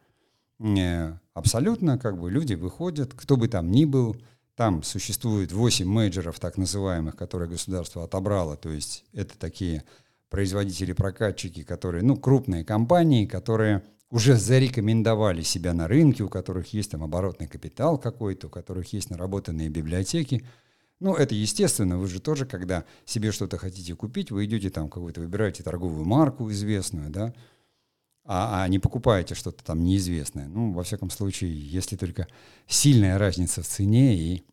Э, абсолютно как бы люди выходят, кто бы там ни был, там существует 8 менеджеров так называемых, которые государство отобрало, то есть это такие производители-прокатчики, которые, ну, крупные компании, которые уже зарекомендовали себя на рынке, у которых есть там оборотный капитал какой-то, у которых есть наработанные библиотеки. Ну, это естественно, вы же тоже, когда себе что-то хотите купить, вы идете там какую-то, выбираете торговую марку известную, да, а, а не покупаете что-то там неизвестное. Ну, во всяком случае, если только сильная разница в цене, и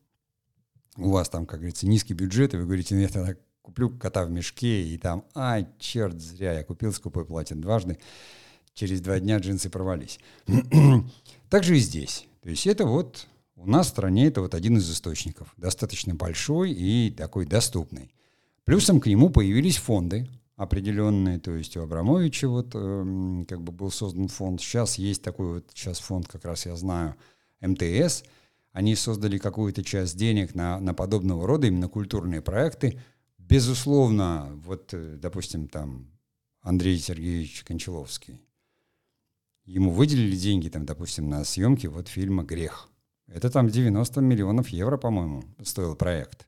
у вас там, как говорится, низкий бюджет, и вы говорите, нет, я куплю кота в мешке, и там, ай, черт, зря, я купил скупой платин дважды, через два дня джинсы порвались. [clears throat] Также и здесь. То есть это вот у нас в стране это вот один из источников, достаточно большой и такой доступный. Плюсом к нему появились фонды определенные, то есть у Абрамовича вот э, как бы был создан фонд. Сейчас есть такой вот сейчас фонд, как раз я знаю, МТС. Они создали какую-то часть денег на, на подобного рода именно культурные проекты. Безусловно, вот, э, допустим, там Андрей Сергеевич Кончаловский, ему выделили деньги, там, допустим, на съемки вот фильма «Грех». Это там 90 миллионов евро, по-моему, стоил проект.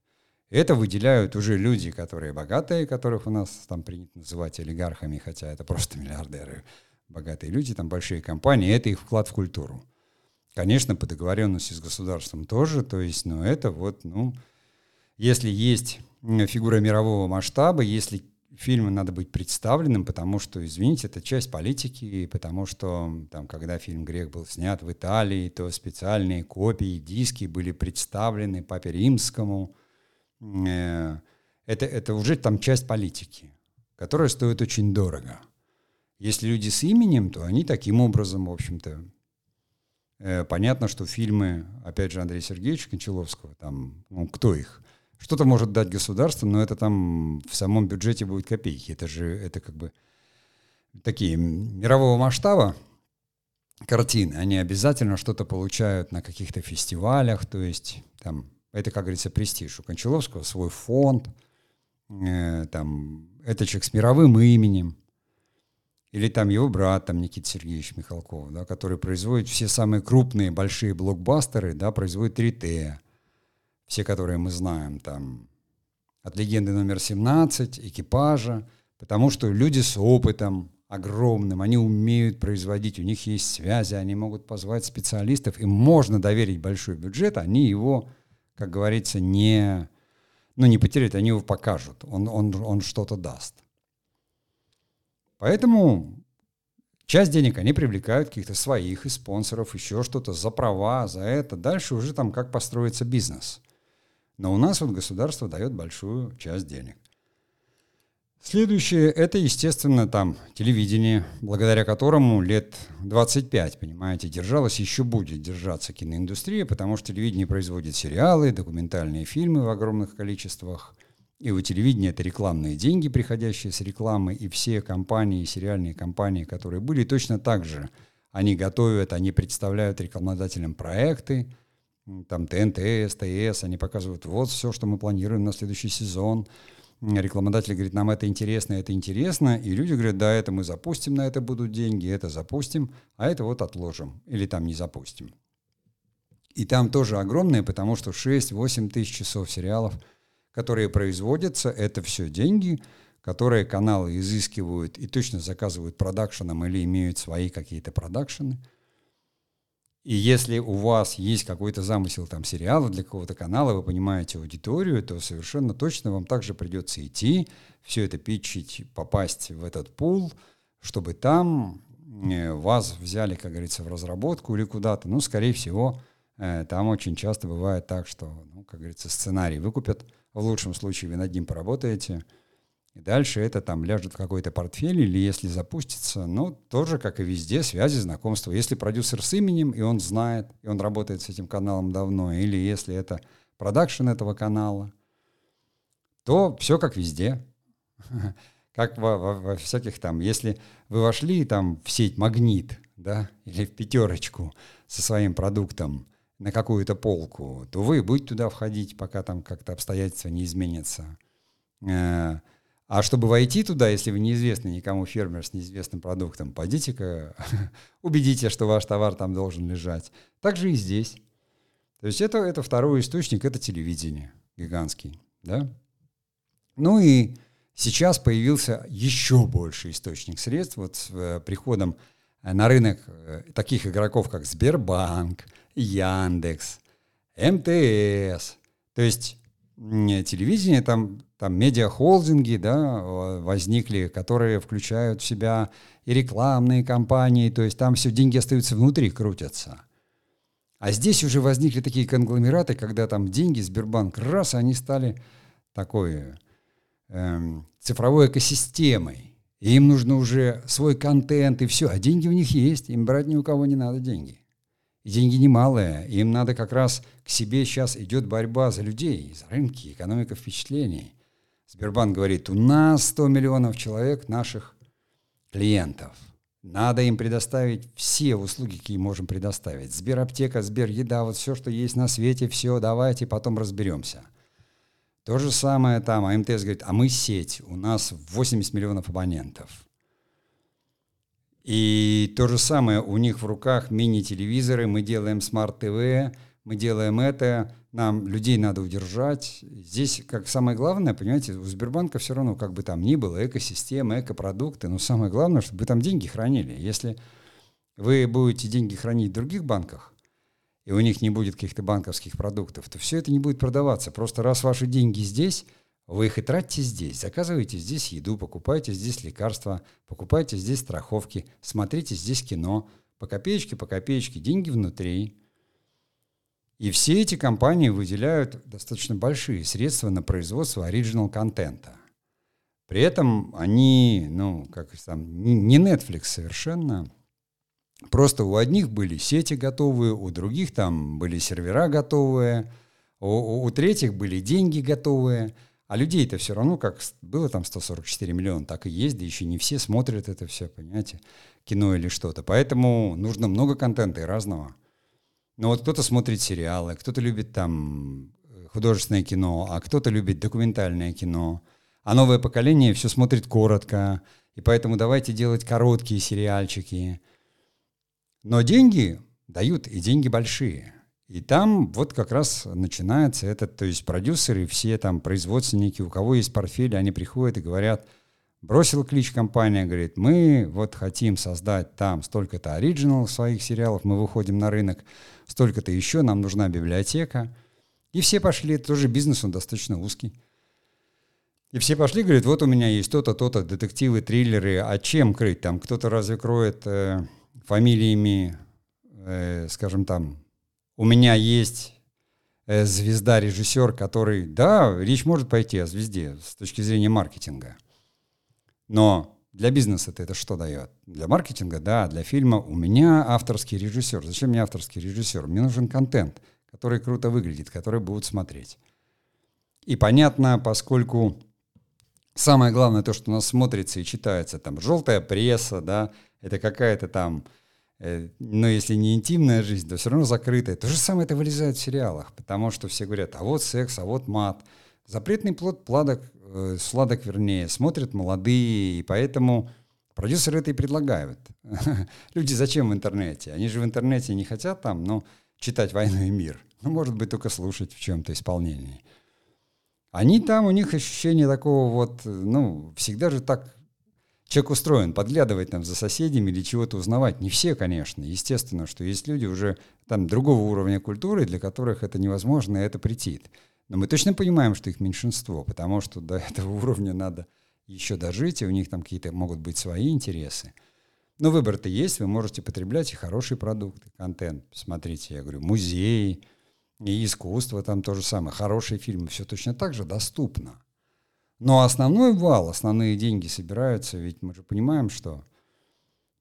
Это выделяют уже люди, которые богатые, которых у нас там принято называть олигархами, хотя это просто [laughs] миллиардеры, богатые люди, там большие компании, это их вклад в культуру. Конечно, по договоренности с государством тоже, то есть, ну, это вот, ну, если есть фигура мирового масштаба, если фильму надо быть представленным, потому что, извините, это часть политики, потому что там, когда фильм «Грех» был снят в Италии, то специальные копии, диски были представлены Папе Римскому. Э, это, это уже там часть политики, которая стоит очень дорого. Если люди с именем, то они таким образом, в общем-то, э, понятно, что фильмы, опять же, Андрея Сергеевича Кончаловского, там, ну, кто их? Что-то может дать государство, но это там в самом бюджете будет копейки. Это же, это как бы такие мирового масштаба картины. Они обязательно что-то получают на каких-то фестивалях, то есть там, это, как говорится, престиж. У Кончаловского свой фонд, э, там, это человек с мировым именем, или там его брат, там Никита Сергеевич Михалков, да, который производит все самые крупные большие блокбастеры, да, производит 3T, все, которые мы знаем, там, от легенды номер 17, экипажа, потому что люди с опытом огромным, они умеют производить, у них есть связи, они могут позвать специалистов, им можно доверить большой бюджет, они его, как говорится, не, ну, не потеряют, они его покажут, он, он, он что-то даст. Поэтому Часть денег они привлекают каких-то своих и спонсоров, еще что-то за права, за это. Дальше уже там как построится бизнес. Но у нас вот государство дает большую часть денег. Следующее – это, естественно, там телевидение, благодаря которому лет 25, понимаете, держалась, еще будет держаться киноиндустрия, потому что телевидение производит сериалы, документальные фильмы в огромных количествах. И у телевидения это рекламные деньги, приходящие с рекламы, и все компании, сериальные компании, которые были, точно так же. Они готовят, они представляют рекламодателям проекты, там ТНТ, СТС, они показывают, вот все, что мы планируем на следующий сезон. Рекламодатель говорит, нам это интересно, это интересно, и люди говорят, да, это мы запустим, на это будут деньги, это запустим, а это вот отложим или там не запустим. И там тоже огромное, потому что 6-8 тысяч часов сериалов, которые производятся, это все деньги, которые каналы изыскивают и точно заказывают продакшеном или имеют свои какие-то продакшены – и если у вас есть какой-то замысел там сериала для какого-то канала, вы понимаете аудиторию, то совершенно точно вам также придется идти, все это питчить, попасть в этот пул, чтобы там э, вас взяли, как говорится, в разработку или куда-то. Ну, скорее всего, э, там очень часто бывает так, что, ну, как говорится, сценарий выкупят. В лучшем случае вы над ним поработаете, И дальше это там ляжет в какой-то портфель, или если запустится, ну, тоже, как и везде, связи, знакомства. Если продюсер с именем, и он знает, и он работает с этим каналом давно, или если это продакшн этого канала, то все как везде. [laughs] Как во, во, во всяких там, если вы вошли там в сеть «Магнит», да, или в пятерочку со своим продуктом на какую-то полку, то вы будете туда входить, пока там как-то обстоятельства не изменятся. А чтобы войти туда, если вы неизвестный никому фермер с неизвестным продуктом, пойдите-ка, [laughs] убедите, что ваш товар там должен лежать. Так же и здесь. То есть это, это второй источник, это телевидение гигантский. Да? Ну и сейчас появился еще больше источник средств. Вот с э, приходом э, на рынок э, таких игроков, как Сбербанк, Яндекс, МТС. То есть телевидение, там, там медиахолдинги да, возникли, которые включают в себя и рекламные кампании, то есть там все деньги остаются внутри, крутятся. А здесь уже возникли такие конгломераты, когда там деньги, Сбербанк, раз, они стали такой эм, цифровой экосистемой. И им нужно уже свой контент и все. А деньги у них есть, им брать ни у кого не надо деньги. Деньги немалые. Им надо как раз к себе сейчас идет борьба за людей, за рынки, экономика впечатлений. Сбербанк говорит, у нас 100 миллионов человек наших клиентов. Надо им предоставить все услуги, какие можем предоставить. Сбераптека, Сбереда, вот все, что есть на свете, все, давайте потом разберемся. То же самое там, а МТС говорит, а мы сеть, у нас 80 миллионов абонентов. И то же самое, у них в руках мини-телевизоры, мы делаем смарт-ТВ, мы делаем это, нам людей надо удержать. Здесь, как самое главное, понимаете, у Сбербанка все равно, как бы там ни было, экосистема, экопродукты, но самое главное, чтобы вы там деньги хранили. Если вы будете деньги хранить в других банках, и у них не будет каких-то банковских продуктов, то все это не будет продаваться. Просто раз ваши деньги здесь, вы их и тратите здесь. Заказываете здесь еду, покупаете здесь лекарства, покупаете здесь страховки, смотрите здесь кино. По копеечке, по копеечке, деньги внутри. И все эти компании выделяют достаточно большие средства на производство оригинал контента. При этом они, ну, как там, не Netflix совершенно, Просто у одних были сети готовые, у других там были сервера готовые, у, у третьих были деньги готовые, а людей-то все равно, как было там 144 миллиона, так и есть, да еще не все смотрят это все, понимаете, кино или что-то. Поэтому нужно много контента и разного. Но вот кто-то смотрит сериалы, кто-то любит там художественное кино, а кто-то любит документальное кино. А новое поколение все смотрит коротко, и поэтому давайте делать короткие сериальчики – но деньги дают, и деньги большие. И там вот как раз начинается этот, то есть продюсеры, все там производственники, у кого есть портфель, они приходят и говорят, бросил клич компания, говорит, мы вот хотим создать там столько-то оригинал своих сериалов, мы выходим на рынок, столько-то еще, нам нужна библиотека. И все пошли, тоже бизнес, он достаточно узкий. И все пошли, говорят, вот у меня есть то-то, то-то, детективы, триллеры, а чем крыть? Там кто-то разве кроет э, фамилиями, э, скажем там, у меня есть э, звезда-режиссер, который, да, речь может пойти о звезде с точки зрения маркетинга, но для бизнеса это что дает? Для маркетинга, да, для фильма у меня авторский режиссер. Зачем мне авторский режиссер? Мне нужен контент, который круто выглядит, который будут смотреть. И понятно, поскольку самое главное то, что у нас смотрится и читается, там желтая пресса, да, это какая-то там, ну, если не интимная жизнь, то все равно закрытая. То же самое это вылезает в сериалах, потому что все говорят, а вот секс, а вот мат. Запретный плод, пладок, э, сладок вернее, смотрят молодые, и поэтому продюсеры это и предлагают. [laughs] Люди зачем в интернете? Они же в интернете не хотят там, ну, читать «Войну и мир». Ну, может быть, только слушать в чем-то исполнении. Они там, у них ощущение такого вот, ну, всегда же так человек устроен подглядывать там за соседями или чего-то узнавать. Не все, конечно. Естественно, что есть люди уже там другого уровня культуры, для которых это невозможно, и это претит. Но мы точно понимаем, что их меньшинство, потому что до [laughs] этого уровня надо еще дожить, и у них там какие-то могут быть свои интересы. Но выбор-то есть, вы можете потреблять и хорошие продукты, контент. Смотрите, я говорю, музей, и искусство там то же самое, хорошие фильмы, все точно так же доступно. Но основной вал, основные деньги собираются, ведь мы же понимаем, что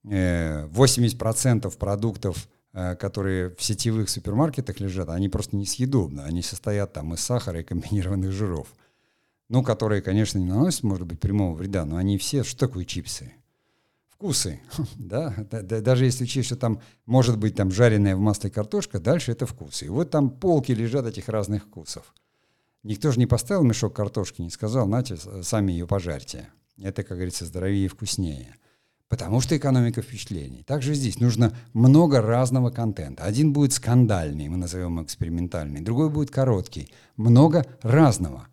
80% э, продуктов, э, которые в сетевых супермаркетах лежат, они просто несъедобны. Они состоят там из сахара и комбинированных жиров. Ну, которые, конечно, не наносят, может быть, прямого вреда, но они все, что такое чипсы? Вкусы, [laughs] да? Даже если учесть, что там может быть там жареная в масле картошка, дальше это вкусы. И вот там полки лежат этих разных вкусов. Никто же не поставил мешок картошки, не сказал, знаете, сами ее пожарьте. Это, как говорится, здоровее и вкуснее. Потому что экономика впечатлений. Также здесь нужно много разного контента. Один будет скандальный, мы назовем экспериментальный, другой будет короткий. Много разного.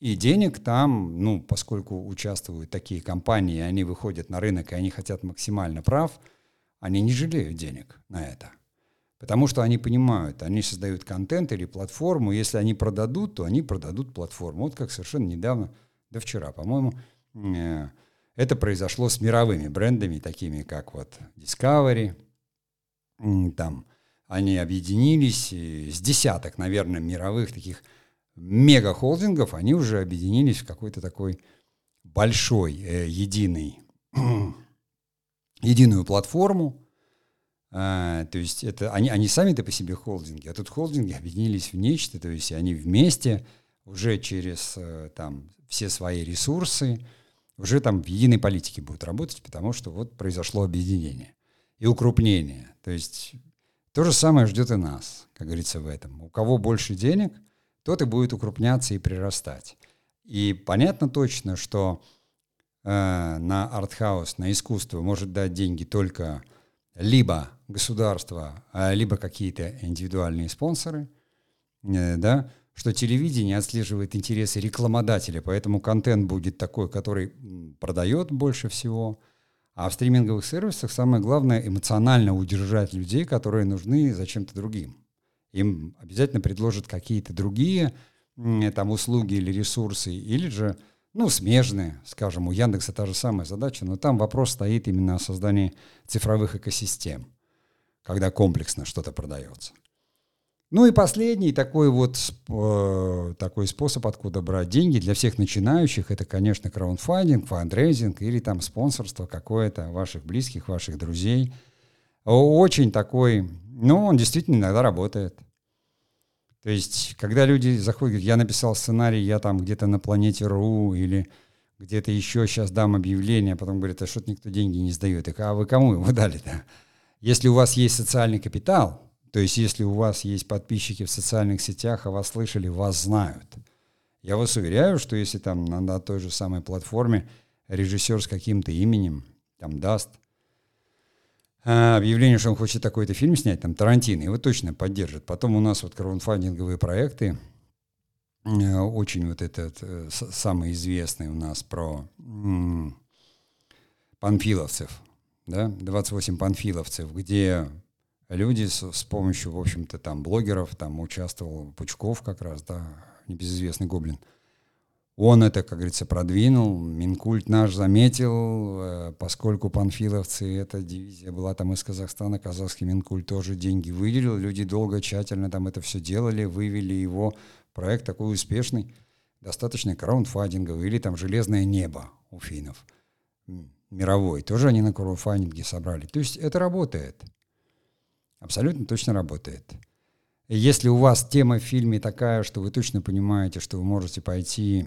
И денег там, ну, поскольку участвуют такие компании, они выходят на рынок, и они хотят максимально прав, они не жалеют денег на это. Потому что они понимают, они создают контент или платформу, если они продадут, то они продадут платформу. Вот как совершенно недавно, да вчера, по-моему, э, это произошло с мировыми брендами, такими как вот Discovery, там они объединились, с десяток, наверное, мировых таких мега-холдингов, они уже объединились в какой-то такой большой, э, единый, [clears throat] единую платформу. А, то есть это они, они сами-то по себе холдинги, а тут холдинги объединились в нечто, то есть они вместе уже через э, там все свои ресурсы, уже там в единой политике будут работать, потому что вот произошло объединение и укрупнение. То есть то же самое ждет и нас, как говорится, в этом. У кого больше денег, тот и будет укрупняться и прирастать. И понятно точно, что э, на артхаус, на искусство может дать деньги только либо государство, а либо какие-то индивидуальные спонсоры, э, да, что телевидение отслеживает интересы рекламодателя, поэтому контент будет такой, который продает больше всего. А в стриминговых сервисах самое главное эмоционально удержать людей, которые нужны зачем-то другим. Им обязательно предложат какие-то другие там услуги или ресурсы, или же ну, смежные, скажем, у Яндекса та же самая задача, но там вопрос стоит именно о создании цифровых экосистем, когда комплексно что-то продается. Ну и последний такой вот э, такой способ, откуда брать деньги для всех начинающих, это, конечно, краундфандинг, фандрайзинг или там спонсорство какое-то ваших близких, ваших друзей. Очень такой, ну, он действительно иногда работает. То есть, когда люди заходят, говорят, я написал сценарий, я там где-то на планете РУ или где-то еще сейчас дам объявление, а потом говорят, а что-то никто деньги не сдает. Так, а вы кому его [laughs] дали-то? Если у вас есть социальный капитал, то есть, если у вас есть подписчики в социальных сетях, а вас слышали, вас знают. Я вас уверяю, что если там на, на той же самой платформе режиссер с каким-то именем там даст объявление, что он хочет такой-то фильм снять, там Тарантино, его точно поддержит. Потом у нас вот краудфандинговые проекты, э, очень вот этот э, самый известный у нас про панфиловцев, да, 28 панфиловцев, где люди с, с помощью, в общем-то, там блогеров, там участвовал Пучков как раз, да, небезызвестный гоблин. Он это, как говорится, продвинул, Минкульт наш заметил, э, поскольку панфиловцы, эта дивизия была там из Казахстана, казахский Минкульт тоже деньги выделил, люди долго, тщательно там это все делали, вывели его, проект такой успешный, достаточно краундфандинговый, или там «Железное небо» у финнов, мировой, тоже они на краундфандинге собрали. То есть это работает. Абсолютно точно работает. Если у вас тема в фильме такая, что вы точно понимаете, что вы можете пойти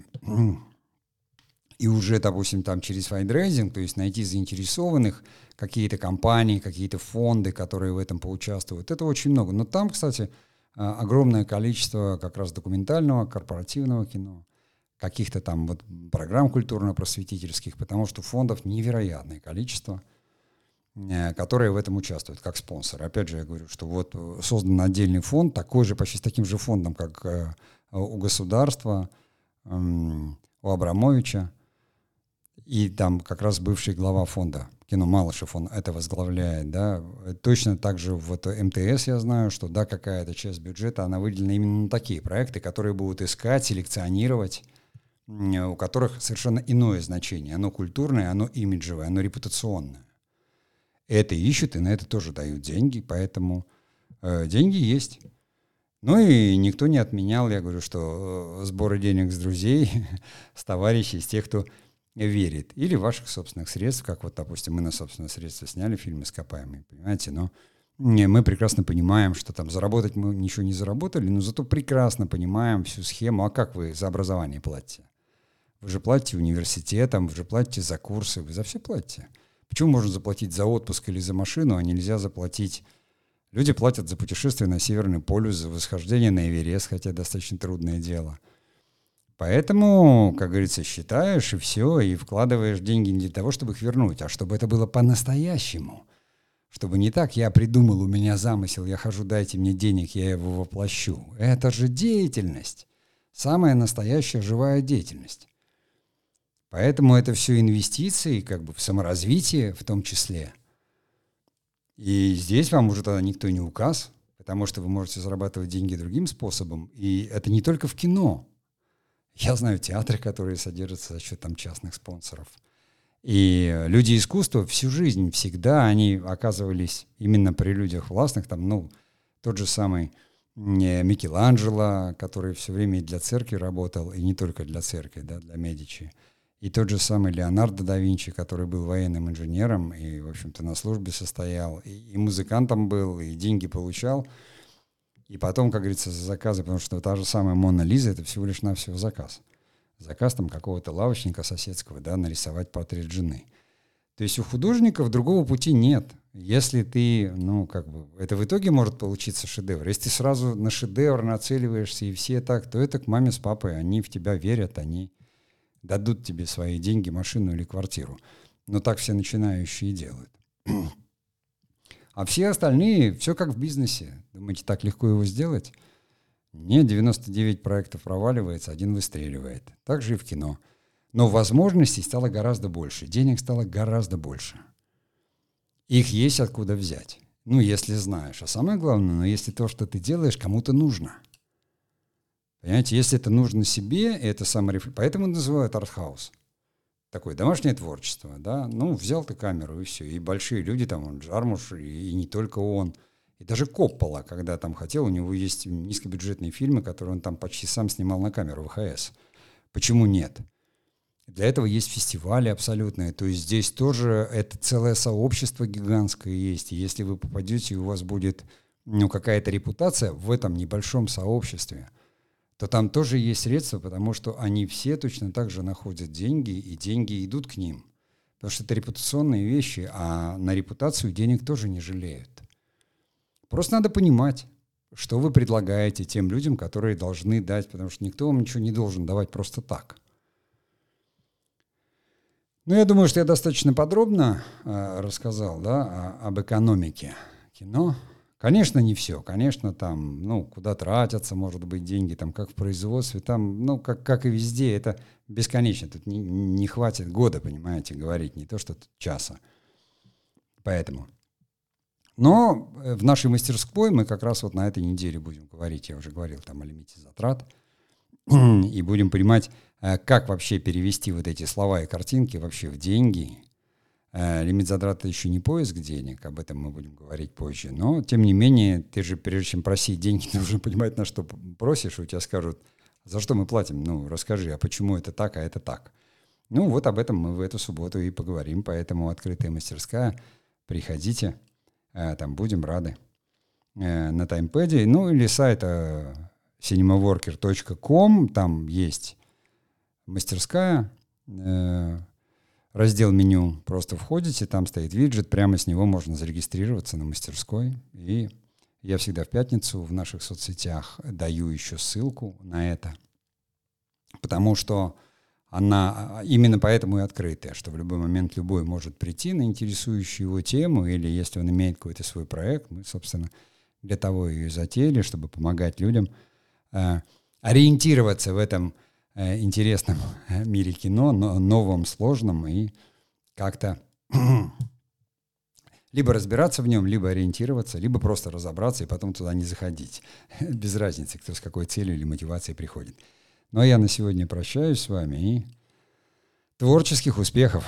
и уже, допустим, там через фандрайзинг, то есть найти заинтересованных, какие-то компании, какие-то фонды, которые в этом поучаствуют, это очень много. Но там, кстати, а, огромное количество как раз документального, корпоративного кино, каких-то там вот программ культурно-просветительских, потому что фондов невероятное количество – которые в этом участвуют как спонсоры. Опять же, я говорю, что вот э, создан отдельный фонд, такой же, почти с таким же фондом, как э, у государства, эм, у Абрамовича, и там как раз бывший глава фонда, Кино Малышев, он это возглавляет, да, точно так же вот МТС я знаю, что да, какая-то часть бюджета, она выделена именно на такие проекты, которые будут искать, селекционировать, у которых совершенно иное значение, оно культурное, оно имиджевое, оно репутационное это ищут и на это тоже дают деньги, поэтому э, деньги есть. Ну и никто не отменял, я говорю, что э, сборы денег с друзей, [laughs] с товарищей, с тех, кто верит. Или ваших собственных средств, как вот, допустим, мы на собственные средства сняли фильм «Ископаемый», понимаете, но мы прекрасно понимаем, что там заработать мы ничего не заработали, но зато прекрасно понимаем всю схему. А как вы за образование платите? Вы же платите университетам, вы же платите за курсы, вы за все платите. Почему можно заплатить за отпуск или за машину, а нельзя заплатить... Люди платят за путешествие на Северный полюс, за восхождение на Эверест, хотя достаточно трудное дело. Поэтому, как говорится, считаешь и все, и вкладываешь деньги не для того, чтобы их вернуть, а чтобы это было по-настоящему. Чтобы не так, я придумал, у меня замысел, я хожу, дайте мне денег, я его воплощу. Это же деятельность. Самая настоящая живая деятельность. Поэтому это все инвестиции, как бы в саморазвитие в том числе. И здесь вам уже тогда никто не указ, потому что вы можете зарабатывать деньги другим способом. И это не только в кино. Я знаю театры, которые содержатся за счет там частных спонсоров. И люди искусства всю жизнь всегда они оказывались именно при людях властных, там, ну, тот же самый Микеланджело, который все время и для церкви работал, и не только для церкви, да, для Медичи. И тот же самый Леонардо да Винчи, который был военным инженером и, в общем-то, на службе состоял, и, и музыкантом был, и деньги получал. И потом, как говорится, за заказы, потому что та же самая Мона Лиза — это всего лишь навсего заказ. Заказ там какого-то лавочника соседского, да, нарисовать портрет жены. То есть у художников другого пути нет. Если ты, ну, как бы, это в итоге может получиться шедевр. Если ты сразу на шедевр нацеливаешься, и все так, то это к маме с папой, они в тебя верят, они дадут тебе свои деньги, машину или квартиру. Но так все начинающие делают. А все остальные, все как в бизнесе. Думаете, так легко его сделать? Нет, 99 проектов проваливается, один выстреливает. Так же и в кино. Но возможностей стало гораздо больше, денег стало гораздо больше. Их есть откуда взять. Ну, если знаешь. А самое главное, но ну, если то, что ты делаешь, кому-то нужно – Понимаете, если это нужно себе, это саморефлексия. Поэтому называют артхаус. Такое домашнее творчество, да. Ну, взял ты камеру, и все. И большие люди, там, он Джармуш, и, и не только он. И даже Коппола, когда там хотел, у него есть низкобюджетные фильмы, которые он там почти сам снимал на камеру ВХС. Почему нет? Для этого есть фестивали абсолютные. То есть здесь тоже это целое сообщество гигантское есть. И если вы попадете, и у вас будет ну, какая-то репутация в этом небольшом сообществе – то там тоже есть средства, потому что они все точно так же находят деньги, и деньги идут к ним. Потому что это репутационные вещи, а на репутацию денег тоже не жалеют. Просто надо понимать, что вы предлагаете тем людям, которые должны дать, потому что никто вам ничего не должен давать просто так. Ну, я думаю, что я достаточно подробно э, рассказал да, о, об экономике кино. Конечно, не все. Конечно, там, ну, куда тратятся, может быть, деньги, там, как в производстве, там, ну, как, как и везде, это бесконечно. Тут не, не хватит года, понимаете, говорить, не то, что часа. Поэтому. Но э, в нашей мастерской мы как раз вот на этой неделе будем говорить, я уже говорил там о лимите затрат, и будем понимать, э, как вообще перевести вот эти слова и картинки вообще в деньги, лимит затрат еще не поиск денег, об этом мы будем говорить позже. Но, тем не менее, ты же, прежде чем просить деньги, [laughs] должен понимать, на что просишь, у тебя скажут, за что мы платим? Ну, расскажи, а почему это так, а это так? Ну, вот об этом мы в эту субботу и поговорим, поэтому открытая мастерская, приходите, э, там будем рады. Э, на таймпеде, ну, или сайта cinemaworker.com, там есть мастерская, раздел меню просто входите, там стоит виджет, прямо с него можно зарегистрироваться на мастерской. И я всегда в пятницу в наших соцсетях даю еще ссылку на это, потому что она именно поэтому и открытая, что в любой момент любой может прийти на интересующую его тему, или если он имеет какой-то свой проект, мы, собственно, для того ее и затеяли, чтобы помогать людям э, ориентироваться в этом интересном э, мире кино, но новом, сложном и как-то [clears throat] либо разбираться в нем, либо ориентироваться, либо просто разобраться и потом туда не заходить. [laughs] Без разницы, кто с какой целью или мотивацией приходит. Ну а я на сегодня прощаюсь с вами и творческих успехов!